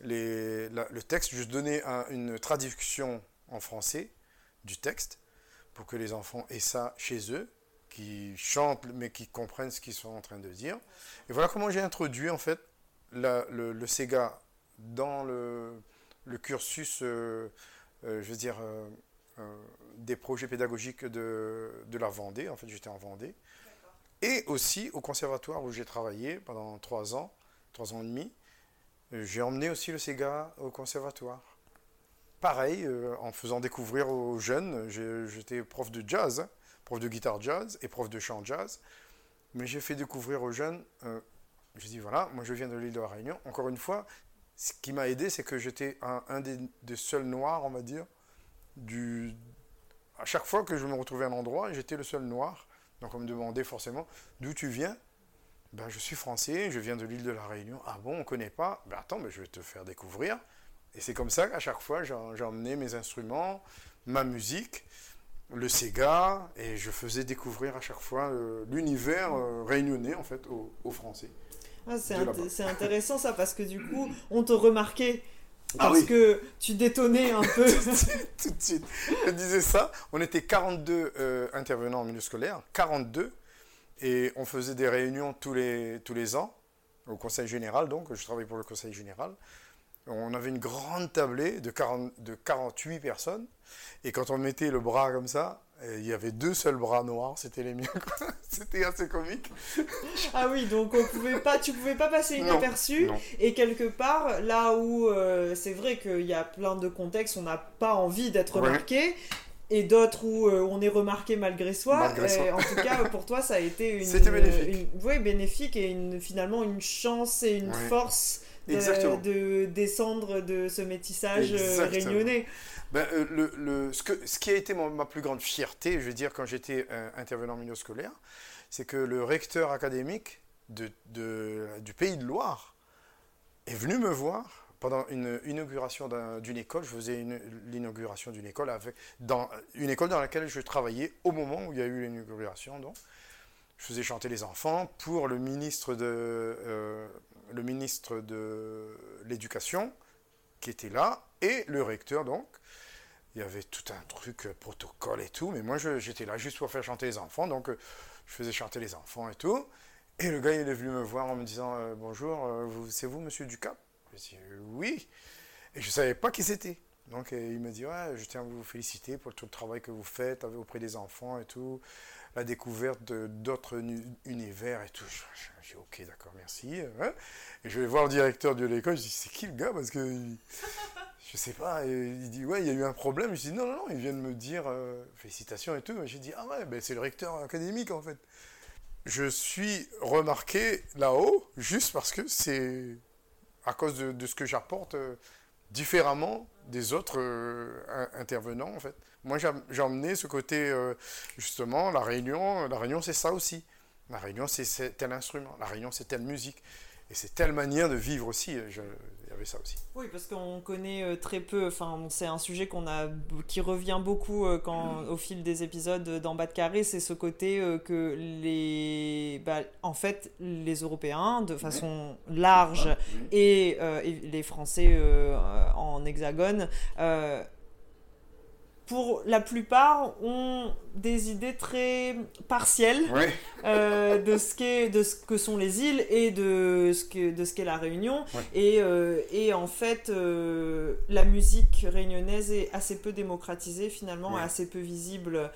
le texte, je donnais une traduction en français du texte pour que les enfants aient ça chez eux, qui chantent mais qui comprennent ce qu'ils sont en train de dire. Et voilà comment j'ai introduit en fait le, Sega dans le, cursus, euh, euh, je veux dire, des projets pédagogiques de, de la Vendée. En fait, j'étais en Vendée et aussi au conservatoire où j'ai travaillé pendant trois ans, trois ans et demi. Euh, j'ai emmené aussi le Sega au conservatoire. Pareil, euh, en faisant découvrir aux jeunes, j'étais prof de jazz, prof de guitare jazz et prof de chant jazz. Mais j'ai fait découvrir aux jeunes, euh, je dis voilà, moi je viens de l'île de la Réunion. Encore une fois, ce qui m'a aidé, c'est que j'étais un, des, seuls noirs, on va dire. À chaque fois que je me retrouvais à un endroit, j'étais le seul noir. Donc on me demandait forcément d'où tu viens. Ben, je suis français, je viens de l'île de la Réunion. Ah bon, on ne connaît pas? Ben attends, ben, je vais te faire découvrir. Et c'est comme ça qu'à chaque fois, j'ai emmené mes instruments, ma musique, le Sega, et je faisais découvrir à chaque fois euh, l'univers euh, réunionnais, en fait, aux, Français. Ah, c'est intéressant ça, parce que du coup, on te remarquait ah parce que tu détonnais un peu. tout, de suite, Je disais ça. On était 42 euh, intervenants en milieu scolaire, 42. Et on faisait des réunions tous les, tous les ans, au conseil général, donc je travaillais pour le conseil général. On avait une grande tablée de, 40, de 48 personnes. Et quand on mettait le bras comme ça, il y avait deux seuls bras noirs, c'était les miens. c'était assez comique. ah oui, donc on pouvait pas, tu pouvais pas passer inaperçu. Et quelque part, là où euh, c'est vrai qu'il y a plein de contextes, on n'a pas envie d'être remarqué. Et d'autres où euh, on est remarqué malgré soi. Euh, en tout cas, pour toi, ça a été une, bénéfique. Une, bénéfique et une, finalement une chance et une force de, descendre de ce métissage réunionnais. Ben, euh, le, le, ce, que, ce, qui a été ma plus grande fierté, je veux dire, quand j'étais euh, intervenant milieu scolaire, c'est que le recteur académique de, de, du Pays de Loire est venu me voir pendant une inauguration d'une école. Je faisais l'inauguration d'une école, avec, dans, une école dans laquelle je travaillais au moment où il y a eu l'inauguration. Donc, je faisais chanter les enfants pour le ministre de, euh, le ministre de l'Éducation qui était là et le recteur donc il y avait tout un truc euh, protocole et tout, mais moi j'étais là juste pour faire chanter les enfants, donc euh, je faisais chanter les enfants et tout. Et le gars il est venu me voir en me disant euh, bonjour, c'est vous monsieur Ducap? Je dis oui, et je savais pas qui c'était. Donc il me dit ouais, je tiens à vous féliciter pour tout le travail que vous faites auprès des enfants et tout, la découverte d'autres univers et tout. Je, dis ok d'accord merci. Hein. Et je vais voir le directeur de l'école, je dis c'est qui le gars? Parce que je sais pas, il dit ouais, il y a eu un problème. Je dis non, non, non, ils viennent me dire euh, félicitations et tout. J'ai dit ah ouais, ben, c'est le recteur académique en fait. Je suis remarqué là-haut juste parce que c'est à cause de, ce que j'apporte euh, différemment des autres euh, intervenants en fait. Moi j'ai emmené ce côté justement, la réunion, la réunion c'est ça aussi. La réunion c'est tel instrument, la réunion c'est telle musique. Et c'est telle manière de vivre aussi. Je, avait ça aussi. Oui, parce qu'on connaît euh, très peu. Enfin, c'est un sujet qu'on a, qui revient beaucoup euh, quand, au fil des épisodes d'en bas de carré, c'est ce côté euh, que les, bah, en fait, les Européens, de façon large, et, euh, et les Français euh, en hexagone. euh, pour la plupart, ont des idées très partielles Ouais. euh, de ce qu'est de ce que sont les îles et de ce que de ce qu'est la Réunion Ouais. et, euh, et en fait euh, la musique réunionnaise est assez peu démocratisée finalement Ouais. assez peu visible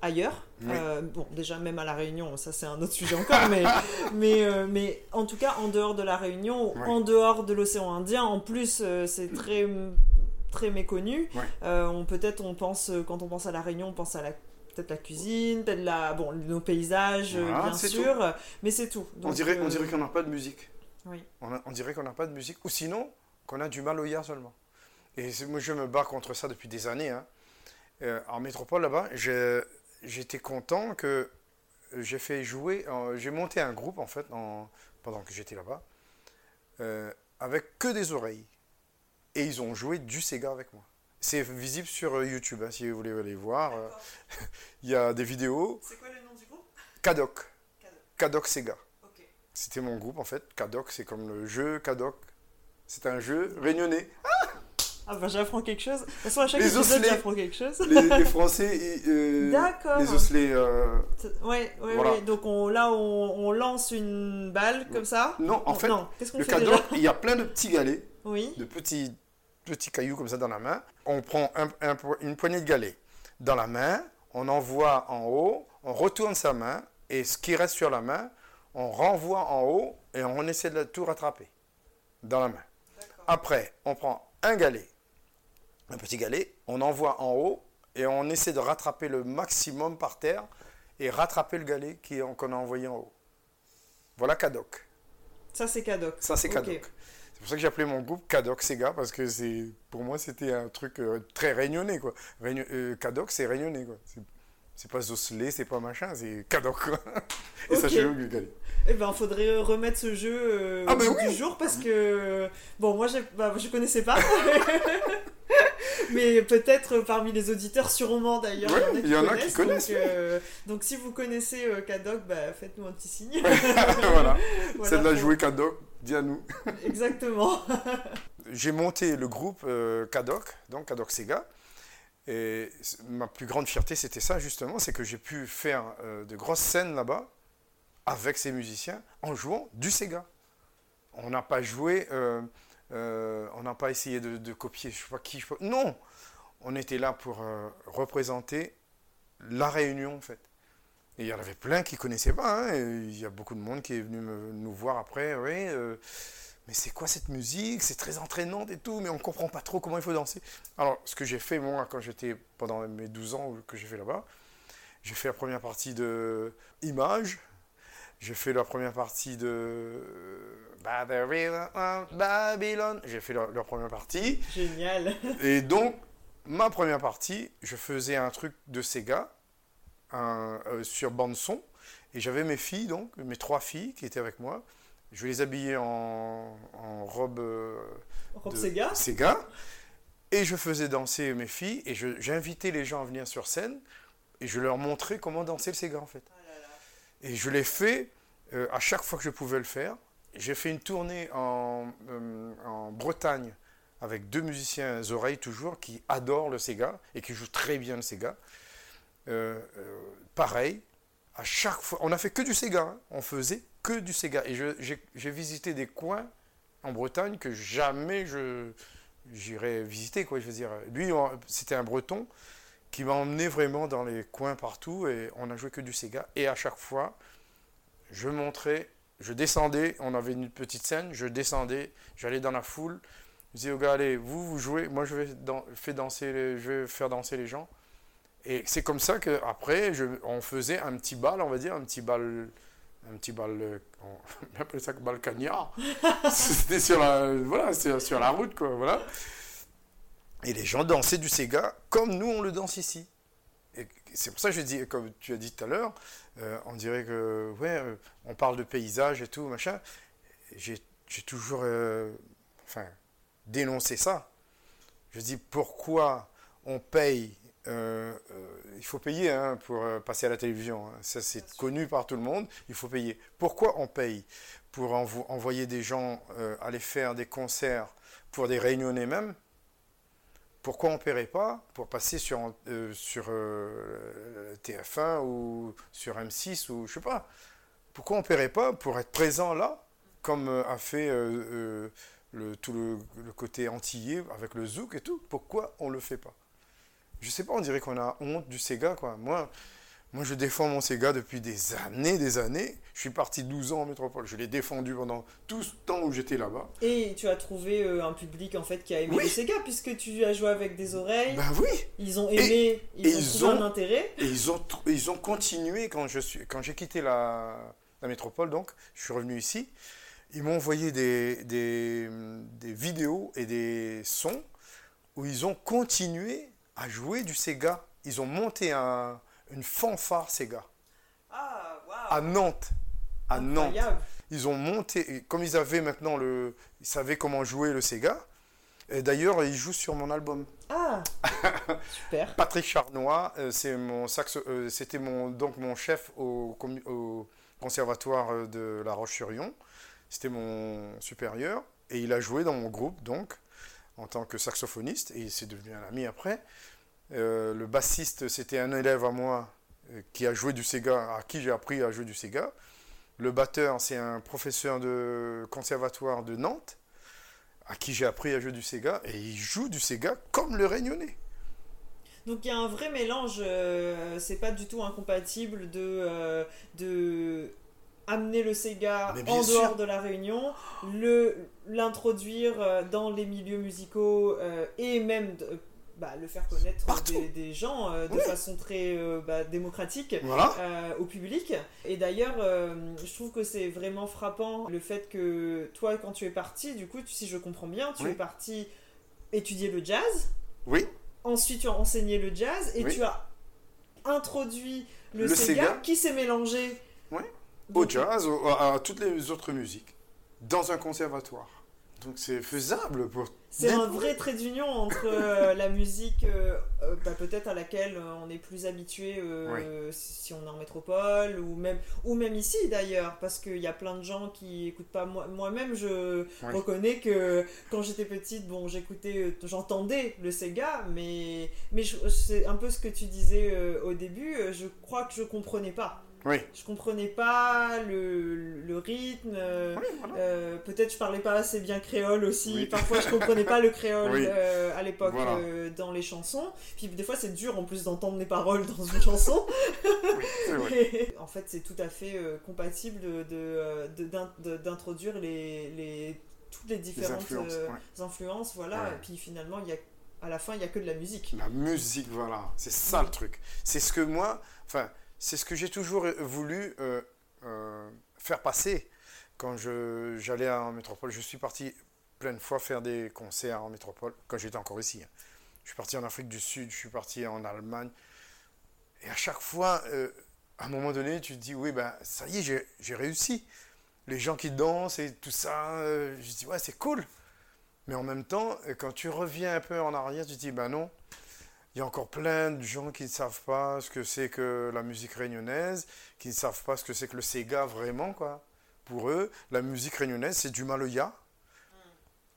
ailleurs Oui. Euh, bon déjà même à la Réunion ça c'est un autre sujet encore mais mais euh, mais en tout cas en dehors de la Réunion en dehors de l'océan Indien en plus euh, c'est très très méconnu Ouais. Euh, on peut-être on pense euh, quand on pense à la Réunion on pense à la peut-être la cuisine, peut-être la, bon, nos paysages, euh, Voilà, bien sûr, mais c'est tout. On dirait, on dirait qu'on n'a pas de musique. Oui. On, a- on dirait qu'on n'a pas de musique. Ou sinon, qu'on a du mal au ya seulement. Et moi, je me bats contre ça depuis des années. hein. Euh, en métropole, là-bas, j'étais content que j'ai fait jouer. j'ai monté un groupe, en fait, en- pendant que j'étais là-bas, euh, avec que des oreilles. Et ils ont joué du Sega avec moi. C'est visible sur euh, YouTube, hein, si vous voulez aller voir. euh, Il y a des vidéos. C'est quoi le nom du groupe? Kadok. Kadok. Sega. C'était mon groupe en fait. Kadok, c'est comme le jeu Kadok. C'est un jeu réunionnais. Ah bah j'apprends quelque chose. De toute façon, à chaque Les épisode, j'apprends quelque chose. Les, les Français, euh, D'accord. les osselets. euh, Ouais, ouais, Voilà. ouais. Donc on, là, on, on lance une balle comme ça? Non, en fait, non. Qu'est-ce qu'on le fait il y a plein de petits galets, Oui. de petits, petits cailloux comme ça dans la main. On prend un- un po- une poignée de galets dans la main, on envoie en haut, on retourne sa main, et ce qui reste sur la main, on renvoie en haut et on essaie de tout rattraper dans la main. Après, on prend un galet, un petit galet, on envoie en haut et on essaie de rattraper le maximum par terre et rattraper le galet qu'on a envoyé en haut. Voilà Kadok. Ça c'est Kadok. Ça, c'est Ok. Kadok. C'est pour ça que j'ai appelé mon groupe Kadok Sega parce que c'est pour moi c'était un truc euh, très réunionnais quoi. Réunion- euh, c'est réunionnais quoi. C'est- pas Zosley, c'est pas machin, c'est quoi. Et ça Ok. joue le galet. Eh ben, faudrait remettre ce jeu euh, Ah, au oui. du jour parce que bon, moi, bah, je connaissais pas. Mais peut-être parmi les auditeurs, sûrement d'ailleurs, Ouais, il y en a qui connaissent. Donc, euh, donc si vous connaissez euh, Kadok, bah, faites-nous un petit signe. voilà. Voilà, c'est de la jouer Kadok, dis à nous. Exactement. J'ai monté le groupe euh, Kadok, donc Kadok Sega. Et ma plus grande fierté, c'était ça justement, c'est que j'ai pu faire euh, de grosses scènes là-bas avec ces musiciens en jouant du Sega. On n'a pas joué, euh, euh, on n'a pas essayé de, de copier, je sais pas qui, je sais pas- non, on était là pour représenter la Réunion en fait. Et il y en avait plein qui connaissaient pas. hein, il y a beaucoup de monde qui est venu me- nous voir après. Oui, euh, mais c'est quoi cette musique? C'est très entraînante et tout, mais on comprend pas trop comment il faut danser. Alors, ce que j'ai fait, moi, quand j'étais pendant mes 12 ans que j'ai fait là-bas, j'ai fait la première partie de Image, j'ai fait la première partie de Babylon, Babylon, j'ai fait leur, leur première partie. Génial. Et donc, ma première partie, je faisais un truc de Sega un- euh, sur bande son. Et j'avais mes filles, donc, mes trois filles qui étaient avec moi. Je les habillais en, en robe euh, de Sega. Sega. Et je faisais danser mes filles. Et j'invitais les gens à venir sur scène. Et je leur montrais comment danser le Sega, en fait. Et je l'ai fait euh, à chaque fois que je pouvais le faire. J'ai fait une tournée en, euh, en Bretagne avec deux musiciens oreilles toujours qui adorent le Sega et qui jouent très bien le Sega. Euh, euh, pareil, à chaque fois, on a fait que du Sega, hein. on faisait que du Sega. Et j'ai visité des coins en Bretagne que jamais je j'irais visiter, quoi. Je veux dire, lui, c'était un Breton qui m'a emmené vraiment dans les coins partout et on a joué que du Sega. Et à chaque fois, je montrais, je descendais, on avait une petite scène, je descendais, j'allais dans la foule, je disais aux gars, allez, vous, vous jouez, moi je fais je vais faire danser les gens. Et c'est comme ça qu'après, on faisait un petit bal, on va dire, un petit bal, un petit bal, euh, on appelle ça bal cagnard. C'était sur la, voilà, c'était sur la route, quoi, voilà. Et les gens dansaient du Sega comme nous on le danse ici. Et c'est pour ça que je dis, comme tu as dit tout à l'heure, euh, on dirait que, ouais, euh, on parle de paysage et tout, machin. J'ai j'ai toujours euh, enfin, dénoncé ça. Je dis pourquoi on paye euh, euh, il faut payer hein, pour passer à la télévision. Hein. Ça, c'est connu par tout le monde. Il faut payer. Pourquoi on paye Pour envoyer des gens aller faire des concerts pour des réunionnais même? Pourquoi on ne paierait pas pour passer sur, sur TF1 ou sur M6 ou je sais pas? Pourquoi on ne paierait pas pour être présent là comme euh, a fait euh, euh, le, tout le, côté antillais avec le zouk et tout? Pourquoi on le fait pas? Je sais pas, on dirait qu'on a honte du Sega, quoi. Moi, moi, je défends mon Sega depuis des années, des années. Je suis parti 12 ans en métropole. Je l'ai défendu pendant tout ce temps où j'étais là-bas. Et tu as trouvé un public en fait qui a aimé le Sega puisque tu as joué avec des oreilles. Ben oui. Ils ont aimé, ils, ont, un intérêt. Et ils ont, ils ont continué quand je suis, quand j'ai quitté la, la métropole. Donc, je suis revenu ici ils m'ont envoyé des, des, vidéos et des sons où ils ont continué à jouer du Sega. Ils ont monté un, une fanfare Sega. Ah, À Nantes. À Nantes. Ils ont monté, comme ils avaient maintenant le. Ils savaient comment jouer le Sega. Et d'ailleurs, ils jouent sur mon album. Ah Super. Patrick Charnois, euh, c'est mon saxo, euh, c'était mon, donc mon chef au, au conservatoire de La Roche-sur-Yon. C'était mon supérieur et il a joué dans mon groupe donc en tant que saxophoniste et c'est devenu un ami après. Euh, le bassiste, c'était un élève à moi euh, qui a joué du Sega, à qui j'ai appris à jouer du Sega. Le batteur, c'est un professeur de conservatoire de Nantes, à qui j'ai appris à jouer du Sega, et il joue du Sega comme le Réunionnais. Donc il y a un vrai mélange, euh, c'est pas du tout incompatible de, de amener le Sega en dehors de la Réunion, le l'introduire euh, dans les milieux musicaux euh, et même bah, le faire connaître des, gens euh, de façon très bah, démocratique au public. Et d'ailleurs, je trouve que c'est vraiment frappant le fait que toi, quand tu es parti, du coup, si je comprends bien, tu es parti étudier le jazz. Oui. Ensuite, tu as enseigné le jazz et tu as introduit le, Sega, qui s'est mélangé au jazz, à, toutes les autres musiques, dans un conservatoire. Donc c'est faisable pour... C'est un vrai trait d'union entre euh, la musique, euh, euh, bah, peut-être à laquelle on est plus habitué si on est en métropole, ou même, ou même ici d'ailleurs, parce qu'il y a plein de gens qui écoutent pas. Moi-même, je reconnais que quand j'étais petite, bon, j'écoutais, j'entendais le Sega, mais, mais c'est un peu ce que tu disais au début, je crois que je comprenais pas. Oui. Je comprenais pas le, le rythme. Euh, peut-être je parlais pas assez bien créole aussi. Parfois je comprenais pas le créole euh, à l'époque euh, dans les chansons. Puis des fois c'est dur en plus d'entendre les paroles dans une chanson. en fait c'est tout à fait compatible d'introduire de, de, les, les, toutes les différentes influences, voilà. Et puis finalement il y a à la fin il y a que de la musique. La musique voilà, c'est ça le truc. C'est ce que moi, enfin c'est ce que j'ai toujours voulu euh, euh, faire passer quand j'allais en métropole. Je suis parti plein de fois faire des concerts en métropole quand j'étais encore ici. Hein. Je suis parti en Afrique du Sud, je suis parti en Allemagne. Et à chaque fois, euh, à un moment donné, tu te dis, oui, ben ça y est, j'ai réussi. Les gens qui dansent et tout ça, je dis, ouais, c'est cool. Mais en même temps, quand tu reviens un peu en arrière, tu te dis, ben non, il y a encore plein de gens qui ne savent pas ce que c'est que la musique réunionnaise, qui ne savent pas ce que c'est que le Sega vraiment, quoi. Pour eux, la musique réunionnaise, c'est du maloya.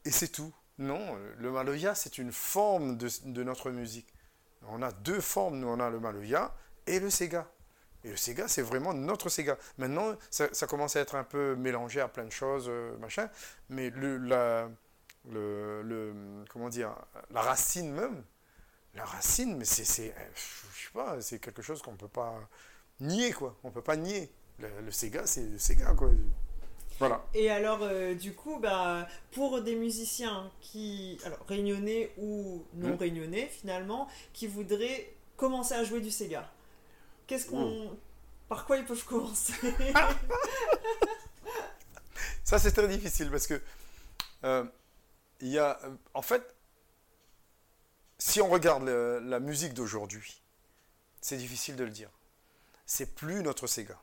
Et c'est tout. Non, le maloya, c'est une forme de, notre musique. On a deux formes. Nous, on a le maloya et le Sega. Et le Sega, c'est vraiment notre Sega. Maintenant, ça, commence à être un peu mélangé à plein de choses, euh, machin. Mais le, la, le, comment dire, la racine même, la racine, mais c'est, c'est, je sais pas, c'est quelque chose qu'on peut pas nier, quoi. On peut pas nier. Le, Sega, c'est le Sega, quoi. Voilà. Et alors, euh, du coup, bah, pour des musiciens qui, alors réunionnais ou non hmm. réunionnais finalement, qui voudraient commencer à jouer du Sega, qu'est-ce qu'on, hmm. par quoi ils peuvent commencer? Ça, c'est très difficile parce que euh, il y a, en fait, si on regarde la musique d'aujourd'hui, c'est difficile de le dire. C'est plus notre Sega.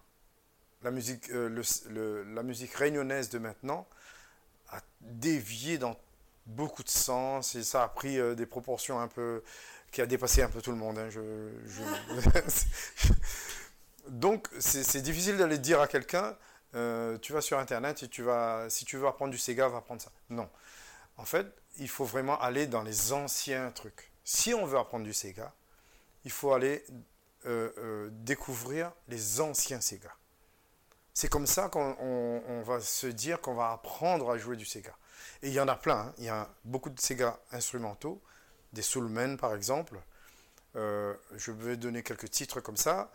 La musique, euh, la musique réunionnaise de maintenant a dévié dans beaucoup de sens et ça a pris euh, des proportions un peu qui a dépassé un peu tout le monde. hein. Je- je- Donc c'est c'est difficile d'aller dire à quelqu'un euh, tu vas sur internet et tu vas si tu veux apprendre du Sega va apprendre ça. Non. En fait, il faut vraiment aller dans les anciens trucs. Si on veut apprendre du Sega, il faut aller euh, euh, découvrir les anciens Sega. C'est comme ça qu'on on- on va se dire qu'on va apprendre à jouer du Sega. Et il y en a plein. hein. Il y a beaucoup de Sega instrumentaux, des Soulmen par exemple. Euh, je vais donner quelques titres comme ça.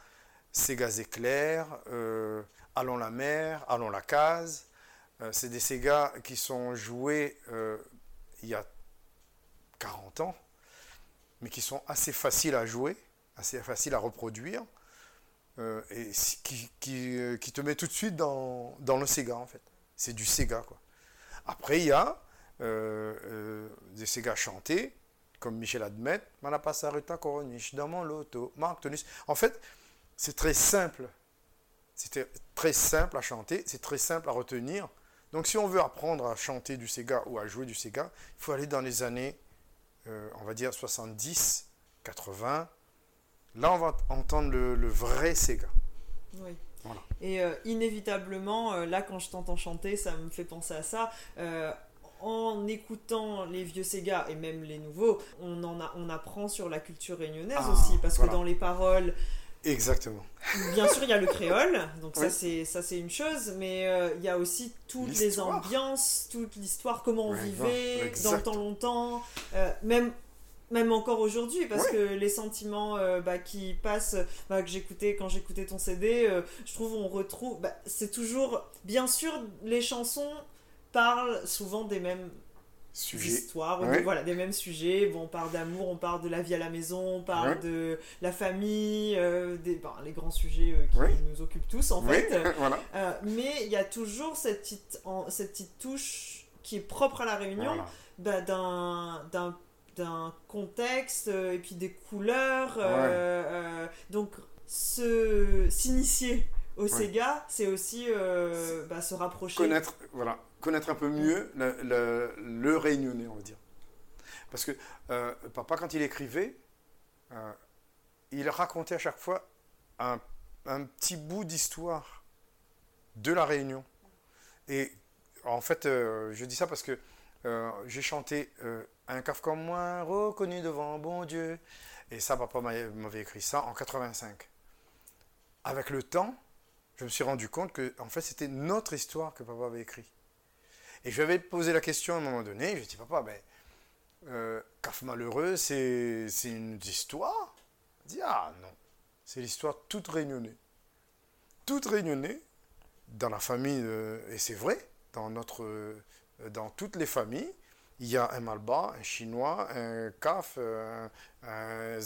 Sega Éclair, euh, Allons la mer, Allons la case. C'est des Sega qui sont joués il y a 40 ans, mais qui sont assez faciles à jouer, assez faciles à reproduire, euh, et qui, qui, euh, qui te met tout de suite dans, dans le Sega en fait. C'est du Sega quoi. Après il y a euh, des Sega chantés, comme Michel Admet, Malapasarita Koronish, dans mon loto, Marc Tonus. En fait, c'est très simple. C'était très simple à chanter, c'est très simple à retenir. Donc si on veut apprendre à chanter du Sega ou à jouer du Sega, il faut aller dans les années, euh, on va dire 70, 80. Là, on va entendre le, le vrai Sega. Oui. Voilà. Et euh, inévitablement, euh, là, quand je t'entends chanter, ça me fait penser à ça. Euh, en écoutant les vieux Sega et même les nouveaux, on, en a, on apprend sur la culture réunionnaise Ah, aussi, parce voilà. que dans les paroles, Exactement. bien sûr, il y a le créole, donc ça c'est ça c'est une chose, mais euh, il y a aussi toutes les ambiances, toute l'histoire, comment on vivait dans le temps longtemps, euh, même même encore aujourd'hui, parce que les sentiments euh, bah, qui passent, bah, que j'écoutais quand j'écoutais ton CD, je trouve on retrouve, bah, c'est toujours, bien sûr, les chansons parlent souvent des mêmes. Histoires, Ouais. de- voilà, des mêmes sujets. Bon, on parle d'amour, on parle de la vie à la maison, on parle Ouais. de la famille, euh, des, ben, les grands sujets euh, qui Ouais. nous occupent tous en fait. voilà. Euh, mais il y a toujours cette petite, en- cette petite touche qui est propre à la Réunion, Voilà. bah, d'un, d'un, d'un contexte et puis des couleurs. donc, se, s'initier au Sega, c'est aussi bah, se rapprocher. connaître, voilà, connaître un peu mieux le, réunionnais, on va dire. Parce que euh, papa, quand il écrivait, euh, il racontait à chaque fois un, petit bout d'histoire de la Réunion. Et en fait, euh, je dis ça parce que j'ai chanté Un caf comme moi, reconnu devant bon Dieu. Et ça, papa m'avait écrit ça en 85. Avec le temps, je me suis rendu compte que en fait, c'était notre histoire que papa avait écrit. Et je lui avais posé la question à un moment donné, je dit, papa, ben, euh, Caf malheureux, c'est une histoire? Il dit, ah non, c'est l'histoire toute réunionnais. Toute réunionnais, dans la famille, euh, et c'est vrai, dans, notre, euh, dans toutes les familles, il y a un Malba, un Chinois, un Caf, un,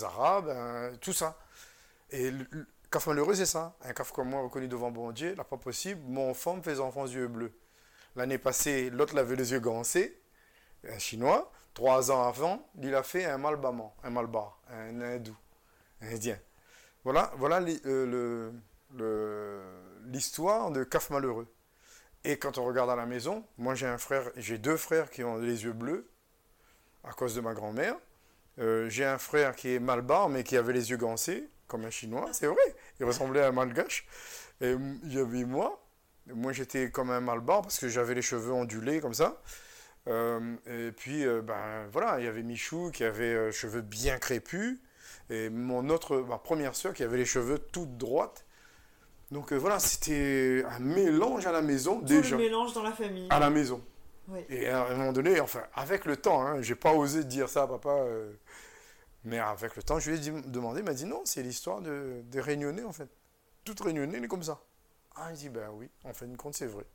Arabe, tout ça. Et le, Caf malheureux, c'est ça. Un Caf comme moi, reconnu devant bon Dieu, là, pas possible, mon femme fait enfants yeux bleus. L'année passée, l'autre l'avait les yeux gancés, un Chinois. Trois ans avant, il a fait un Malbaman, un Malbar, un hindou, un indien. Voilà, l'histoire de Caf malheureux. Et quand on regarde à la maison, moi j'ai un frère, j'ai deux frères qui ont les yeux bleus à cause de ma grand-mère. Euh, j'ai un frère qui est malbar mais qui avait les yeux gancés comme un chinois, c'est vrai. Il ressemblait à un malgache. Et il y avait moi. Moi j'étais comme un malbar parce que j'avais les cheveux ondulés comme ça. Euh, et puis euh, ben voilà, il y avait Michou qui avait euh, cheveux bien crépus et mon autre, ma première soeur qui avait les cheveux toutes droites. Donc euh, voilà, c'était un mélange à la maison Tout déjà le mélange dans la famille. à la maison. Oui. Et à un moment donné, enfin, avec le temps, hein, j'ai pas osé dire ça à papa, mais avec le temps, je lui ai dit- demandé, il m'a dit non, c'est l'histoire de, des Réunionnais en fait. Toute Réunionnais, elle est comme ça. Ah, il dit ben oui, en fin de compte, c'est vrai.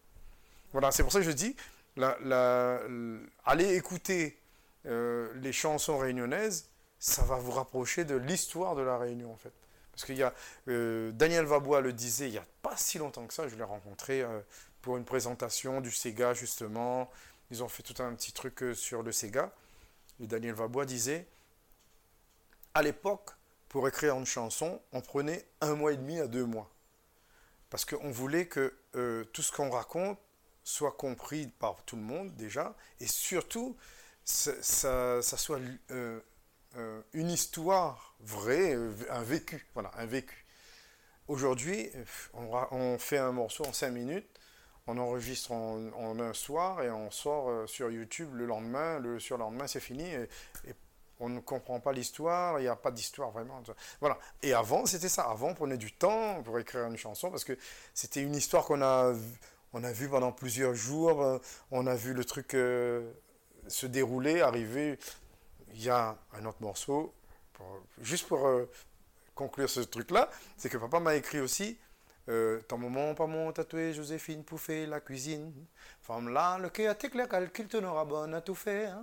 Voilà, c'est pour ça que je dis, allez écouter euh, les chansons réunionnaises, ça va vous rapprocher de l'histoire de la Réunion en fait. Parce qu'il y a, euh, Daniel Vabois le disait il n'y a pas si longtemps que ça, je l'ai rencontré euh, pour une présentation du Sega justement. Ils ont fait tout un petit truc sur le Sega. Et Daniel Vabois disait, à l'époque, pour écrire une chanson, on prenait un mois et demi à deux mois. Parce qu'on voulait que euh, tout ce qu'on raconte soit compris par tout le monde déjà, et surtout, ça, soit euh, euh, une histoire vraie, un vécu, voilà, un vécu. Aujourd'hui, on, on, fait un morceau en 5 minutes, on enregistre en, un soir et on sort sur YouTube le lendemain, le surlendemain c'est fini, et, on ne comprend pas l'histoire, il n'y a pas d'histoire vraiment. Voilà. Et avant, c'était ça. Avant, on prenait du temps pour écrire une chanson parce que c'était une histoire qu'on a, on a vu pendant plusieurs jours. Euh, on a vu le truc euh, se dérouler, arriver. Il y a un autre morceau, juste pour euh, conclure ce truc-là, c'est que papa m'a écrit aussi Ton moment, pas mon tatoué, Joséphine Pouffet, la cuisine. Femme là, le clair, calcul, tu n'auras bonne à tout faire.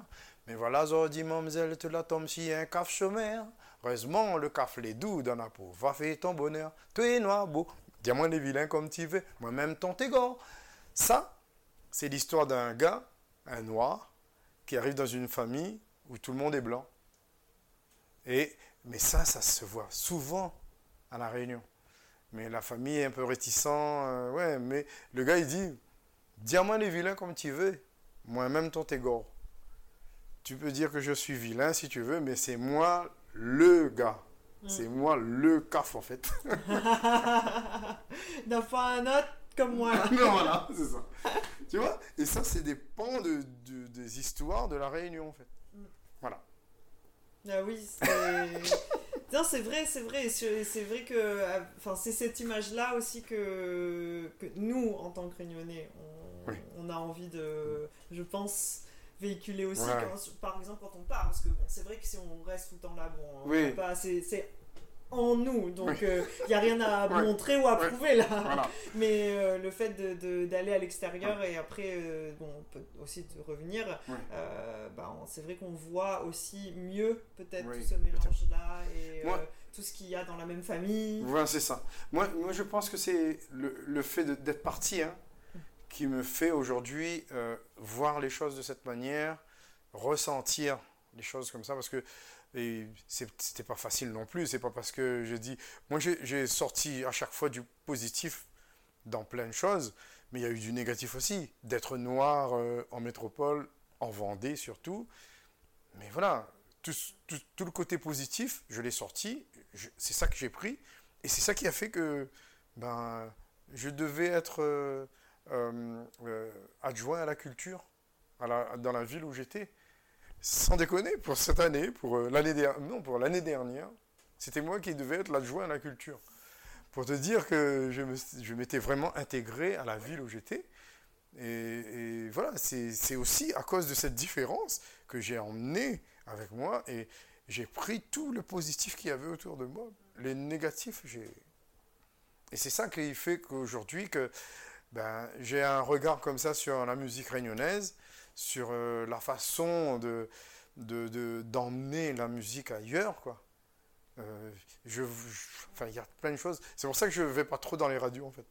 Mais voilà, dit mamzelle, te la tombe si un caf chômeur. Heureusement, le caf les doux dans la peau. Va faire ton bonheur. Tu es noir, beau. Dis-moi les vilains comme tu veux. Moi-même, ton t'égore. Ça, c'est l'histoire d'un gars, un noir, qui arrive dans une famille où tout le monde est blanc. Et, mais ça, ça se voit souvent à La Réunion. Mais la famille est un peu réticent. Euh, ouais, mais le gars, il dit Dis-moi les vilains comme tu veux. Moi-même, ton t'égore. Tu peux dire que je suis vilain si tu veux, mais c'est moi le gars. Mm. C'est moi le caf en fait. N'a pas un autre comme moi. non, voilà, c'est ça. tu vois? Et ça, c'est des pans de, des histoires de la Réunion en fait. Mm. Voilà. Ah oui, c'est. non, c'est vrai, c'est vrai. C'est vrai que. Enfin, c'est cette image-là aussi que, que nous, en tant que Réunionnais, on, on a envie de. Je pense véhiculer aussi, par exemple quand on part, parce que bon, c'est vrai que si on reste tout le temps là, bon, oui. pas, c'est en nous, donc il n'y euh, a rien à montrer ou à prouver là. Mais euh, le fait d'aller de, à l'extérieur et après, euh, bon, on peut aussi de revenir, bah, c'est vrai qu'on voit aussi mieux peut-être tout ce mélange-là et tout ce qu'il y a dans la même famille. Voilà, c'est ça. Moi, moi, je pense que c'est le, le, fait d'être parti, hein, qui me fait aujourd'hui voir les choses de cette manière, ressentir les choses comme ça, parce que c'était pas facile non plus. C'est pas parce que je dis. Moi, j'ai sorti à chaque fois du positif dans plein de choses, mais il y a eu du négatif aussi. D'être noir euh, en métropole, en Vendée surtout. Mais voilà, tout, le côté positif, je l'ai sorti. C'est ça que j'ai pris. Et c'est ça qui a fait que ben, je devais être. Euh, adjoint à la culture dans la ville où j'étais. Sans déconner, pour cette année, pour euh, l'année non, pour l'année dernière, c'était moi qui devais être l'adjoint à la culture. Pour te dire que je m'étais vraiment intégré à la ville où j'étais. Et, voilà, c'est aussi à cause de cette différence que j'ai emmené avec moi et j'ai pris tout le positif qu'il y avait autour de moi. Les négatifs, j'ai. Et c'est ça qui fait qu'aujourd'hui, que ben, j'ai un regard comme ça sur la musique réunionnaise, sur euh, la façon de, d'emmener la musique ailleurs, quoi. Euh, je, enfin, il y a plein de choses. C'est pour ça que je ne vais pas trop dans les radios, en fait.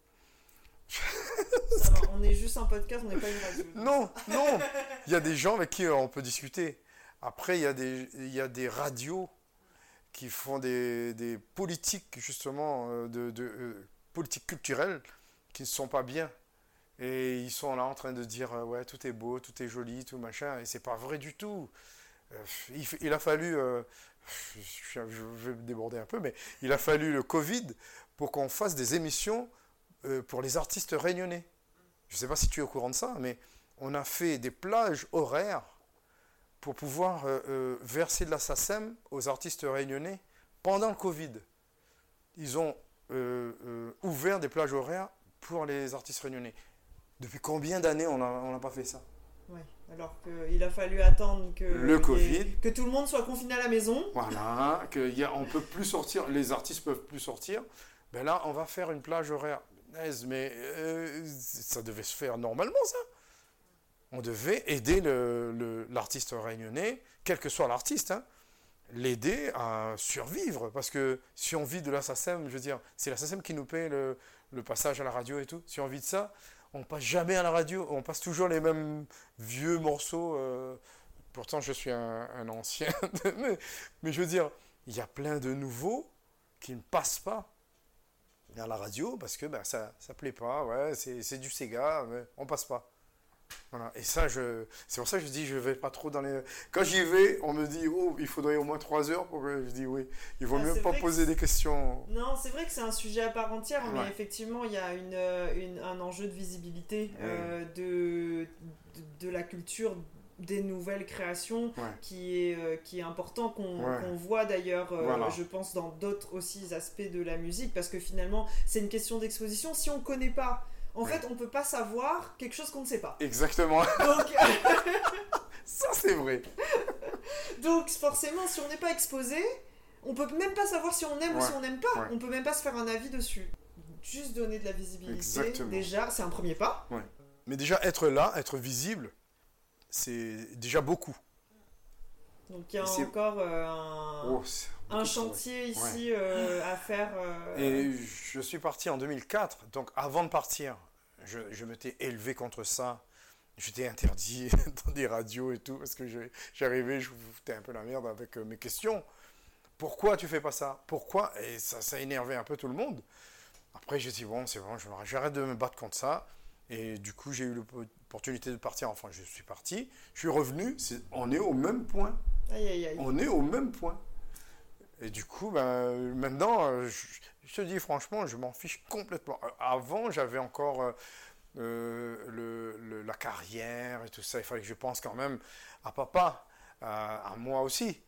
on est juste un podcast, on n'est pas une radio. Non, non. Il y a des gens avec qui on peut discuter. Après, il y a des, il y a des radios qui font des, des politiques, justement, euh, de, de politiques culturelles qui ne sont pas bien. Et ils sont là en train de dire euh, ouais tout est beau, tout est joli, tout machin, et c'est pas vrai du tout. Euh, il, a fallu, euh, je, vais déborder un peu, mais il a fallu le Covid pour qu'on fasse des émissions pour les artistes réunionnais. Je ne sais pas si tu es au courant de ça, mais on a fait des plages horaires pour pouvoir verser de la SACEM aux artistes réunionnais pendant le Covid. Ils ont ouvert des plages horaires pour les artistes réunionnais. Depuis combien d'années on n'a pas fait ça? Oui, alors qu'il a fallu attendre que, le COVID, que tout le monde soit confiné à la maison. Voilà, qu'on ne peut plus sortir, les artistes peuvent plus sortir. Ben là, on va faire une plage horaire. Mais euh, ça devait se faire normalement, ça. On devait aider l'artiste le, réunionnais, quel que soit l'artiste, hein, l'aider à survivre. Parce que si on vit de la SACEM, je veux dire, c'est la SACEM qui nous paye le, le passage à la radio et tout. Si on vit de ça, on passe jamais à la radio, on passe toujours les mêmes vieux morceaux. Euh, pourtant, je suis un, ancien, mais, je veux dire, il y a plein de nouveaux qui ne passent pas à la radio parce que ben, ça ne plaît pas, ouais, c'est du Sega, mais on passe pas. Voilà. Et ça, je, c'est pour ça que je dis, je vais pas trop dans les. Quand j'y vais, on me dit, oh, il faudrait au moins trois heures pour que je dis oui. Il vaut Ah, mieux pas poser des questions. Non, c'est vrai que c'est un sujet à part entière, mais effectivement, il y a une, une- un enjeu de visibilité euh, de, de, de la culture des nouvelles créations Ouais. qui, est, euh, qui est important qu'on voit d'ailleurs, euh, Voilà. je pense, dans d'autres aussi aspects de la musique, parce que finalement, c'est une question d'exposition. Si on connaît pas, en fait, on peut pas savoir quelque chose qu'on ne sait pas. Exactement. Donc, ça, c'est vrai. donc forcément, si on n'est pas exposé, on peut même pas savoir si on aime ou si on n'aime pas. Ouais. On peut même pas se faire un avis dessus. Juste donner de la visibilité, Exactement. déjà, c'est un premier pas. Mais déjà, être là, être visible, c'est déjà beaucoup. Donc il y a encore euh, un, Oh, un chantier ici euh, à faire. euh, Et je suis parti en 2004, donc avant de partir, je, je m'étais élevé contre ça. J'étais interdit dans des radios et tout, parce que j'arrivais, je vous foutais un peu la merde avec euh, mes questions. Pourquoi tu fais pas ça? Pourquoi? Et ça, ça énervait un peu tout le monde. Après, j'ai dit, bon, c'est bon, j'arrête de me battre contre ça. Et du coup, j'ai eu l'opportunité de partir. Enfin, je suis parti. Je suis revenu. On est au même point. Aïe aïe aïe. On est au même point. Et du coup, ben, maintenant, euh, je, te dis franchement, je m'en fiche complètement. Euh, Avant, j'avais encore euh, le, la carrière et tout ça. Il fallait que je pense quand même à papa, à, moi aussi.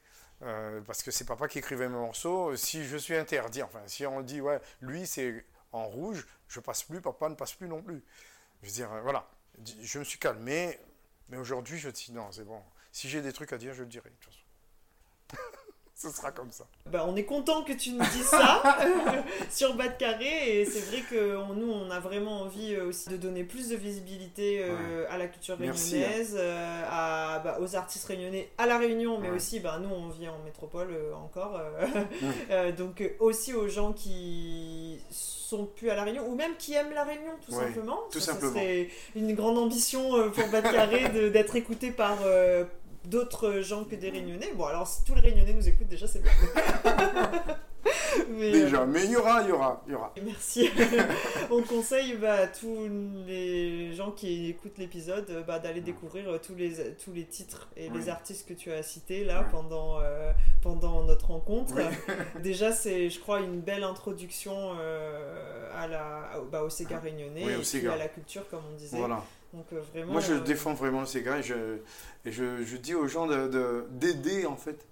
Parce que c'est papa qui écrivait mes morceaux. Si je suis interdit, enfin, si on dit, ouais, lui c'est en rouge, je passe plus, papa ne passe plus non plus. Je veux dire, voilà. Je me suis calmé, mais aujourd'hui, je dis, non, c'est bon. Si j'ai des trucs à dire, je le dirai. de toute façon. Ce sera comme ça. Bah, on est content que tu nous dises ça sur Bas de Carré et c'est vrai que on- nous on a vraiment envie euh, aussi de donner plus de visibilité euh, à la culture Merci, réunionnaise, euh, à, bah, aux artistes réunionnais à la Réunion, mais Ouais. aussi bah, nous on vit en métropole euh, encore, euh, euh, donc aussi aux gens qui sont plus à la Réunion ou même qui aiment la Réunion tout Ouais, simplement. tout Ça, ça simplement. serait une grande ambition euh, pour Bas de Carré d'être écouté par euh, d'autres gens que des Réunionnais. Bon alors si tous les Réunionnais nous écoutent déjà c'est bien. Mais, euh, Déjà, mais il y aura, il y aura, il y aura. Merci. On conseille bah, à tous les gens qui écoutent l'épisode euh, bah, d'aller découvrir euh, tous les, tous les titres et les artistes que tu as cités là pendant, euh, pendant notre rencontre. Oui. Déjà, c'est, je crois, une belle introduction euh, à la, au- bah, au Sega réunionnais Oui, et puis à la culture, comme on disait. Voilà. Donc, euh, vraiment, Moi, je euh, défends vraiment ces gars et je, et je, je dis aux gens de- de- d'aider, en fait,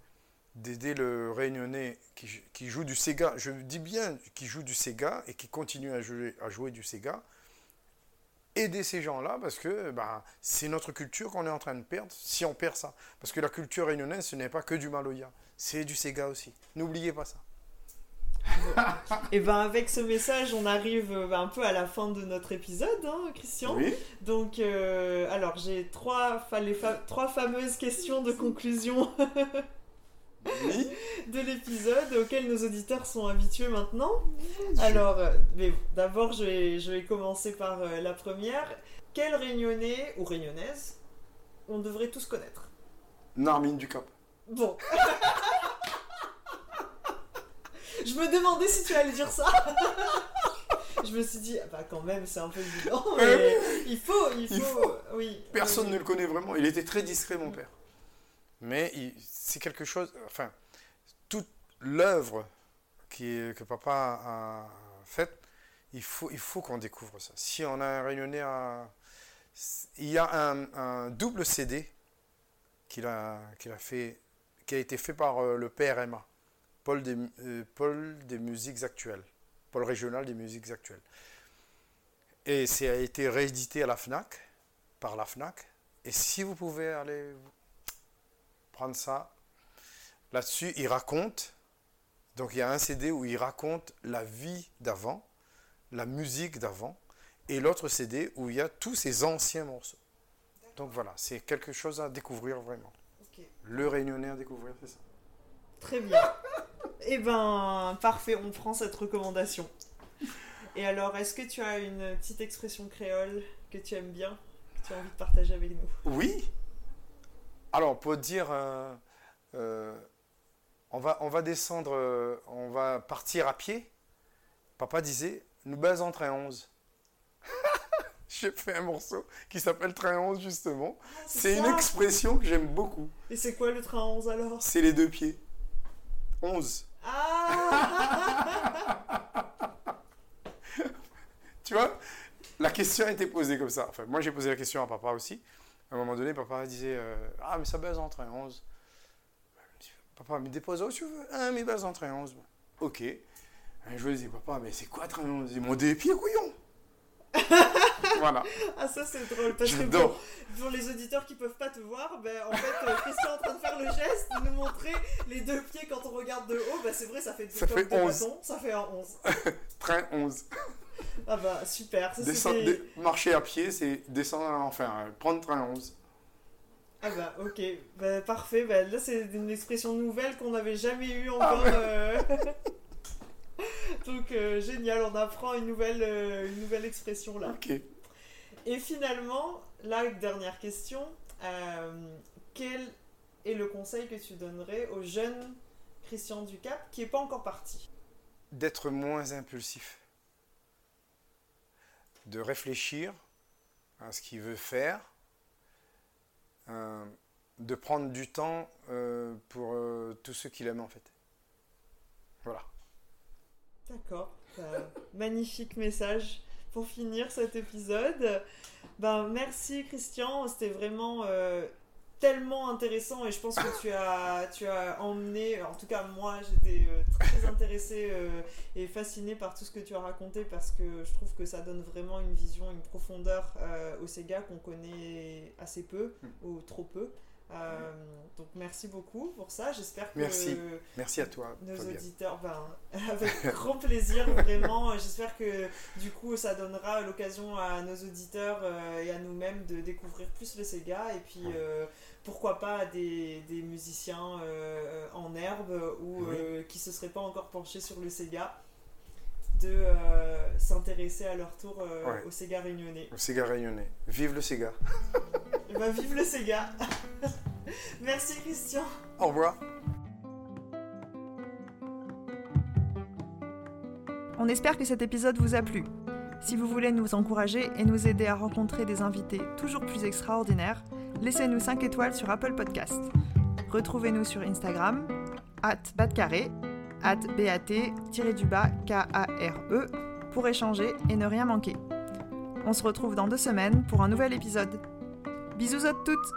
d'aider le Réunionnais qui, qui joue du Sega. Je dis bien qui joue du Sega et qui continue à jouer, à jouer du Sega. Aider ces gens-là parce que ben, c'est notre culture qu'on est en train de perdre si on perd ça. Parce que la culture réunionnaise, ce n'est pas que du Maloya, c'est du Sega aussi. N'oubliez pas ça. Et ben avec ce message, on arrive euh, un peu à la fin de notre épisode, hein, Christian. Oui, Donc, euh, alors j'ai trois, fa- les fa- trois fameuses questions de conclusion oui. de l'épisode auxquelles nos auditeurs sont habitués maintenant. Alors, euh, mais d'abord, je vais, je vais commencer par euh, la première. Quel réunionnais ou réunionnaise on devrait tous connaître? Narmine du Cap. Bon. je me demandais si tu allais dire ça. je me suis dit, ah bah quand même, c'est un peu évident, mais il faut, il faut, Il faut. oui. Personne oui. ne le connaît vraiment. Il était très discret, mon père. Mais c'est quelque chose. Enfin, toute l'œuvre que papa a faite, il faut, il faut qu'on découvre ça. Si on a un réunionnais à. Il y a un, un double CD qu'il a, qu'il a fait, qui a été fait par euh, le PRMA, Pôle des, euh, Pôle des musiques actuelles, Pôle régional des musiques actuelles. Et ça a été réédité à la FNAC, par la FNAC. Et si vous pouvez aller prendre ça, là-dessus, il raconte. Donc il y a un CD où il raconte la vie d'avant, la musique d'avant, et l'autre CD où il y a tous ces anciens morceaux. Donc voilà, c'est quelque chose à découvrir vraiment. Le réunionnais à découvrir, c'est ça. Très bien. Eh ben, parfait, on prend cette recommandation. Et alors, est-ce que tu as une petite expression créole que tu aimes bien, que tu as envie de partager avec nous? Oui. Alors, pour dire, euh, euh, on, va, on va descendre, euh, on va partir à pied. Papa disait, nous en train 11. Je j'ai fait un morceau qui s'appelle Train 11 justement. Ah, C'est une expression que j'aime beaucoup. Et c'est quoi le train 11 alors? C'est les deux pieds. 11. Ah Tu vois La question a été posée comme ça. Enfin, moi j'ai posé la question à papa aussi. À un moment donné, papa disait euh, Ah, mais ça baise en train 11. Je dis, Papa, mais dépose où tu veux. Ah, mais baise en train 11. Ok. Et je lui dis Papa, mais c'est quoi train 11 Il m'a des pieds, couillon Voilà. Ah ça c'est drôle parce que pour, pour les auditeurs qui peuvent pas te voir, ben, en fait euh, Christian est en train de faire le geste, de nous montrer les deux pieds quand on regarde de haut, ben, c'est vrai ça fait, Ça fait des 11. bâtons, ça fait un 11. Train 11. Ah bah super, ça c'était... dé- marcher à pied, c'est descendre, enfin, prendre train 11. Ah bah ok, bah, parfait, bah, là c'est une expression nouvelle qu'on n'avait jamais eue Ah encore. euh. Donc euh, génial, on apprend une nouvelle, euh, une nouvelle expression là. Ok. Et finalement, la dernière question, euh, quel est le conseil que tu donnerais au jeune Christian Ducap qui n'est pas encore parti? D'être moins impulsif. De réfléchir à ce qu'il veut faire. euh, de prendre du temps euh, pour euh, tout ce qu'il aime en fait. Voilà. D'accord, magnifique message pour finir cet épisode. Ben, merci Christian, c'était vraiment euh, tellement intéressant et je pense que tu as, tu as emmené, en tout cas moi j'étais euh, très intéressée euh, et fascinée par tout ce que tu as raconté parce que je trouve que ça donne vraiment une vision, une profondeur au Sega qu'on connaît assez peu ou trop peu. Euh, donc merci beaucoup pour ça, j'espère que Merci. Merci à toi. nos Fabienne. auditeurs, ben, avec grand plaisir, vraiment. J'espère que du coup, ça donnera l'occasion à nos auditeurs euh, et à nous-mêmes de découvrir plus le Sega et puis euh, pourquoi pas des, des musiciens en herbe ou Oui. qui se seraient pas encore penchés sur le Sega de euh, s'intéresser à leur tour euh, Ouais. au Sega réunionnais. Le Sega rayonné. Vive le Sega. Et ben, vive le Sega Merci Christian Au revoir. On espère que cet épisode vous a plu. Si vous voulez nous encourager et nous aider à rencontrer des invités toujours plus extraordinaires, laissez-nous 5 étoiles sur Apple Podcast. Retrouvez-nous sur Instagram, at batcarré, at bat-du-bas K-A-R-E, pour échanger et ne rien manquer. On se retrouve dans deux semaines pour un nouvel épisode. Bisous à toutes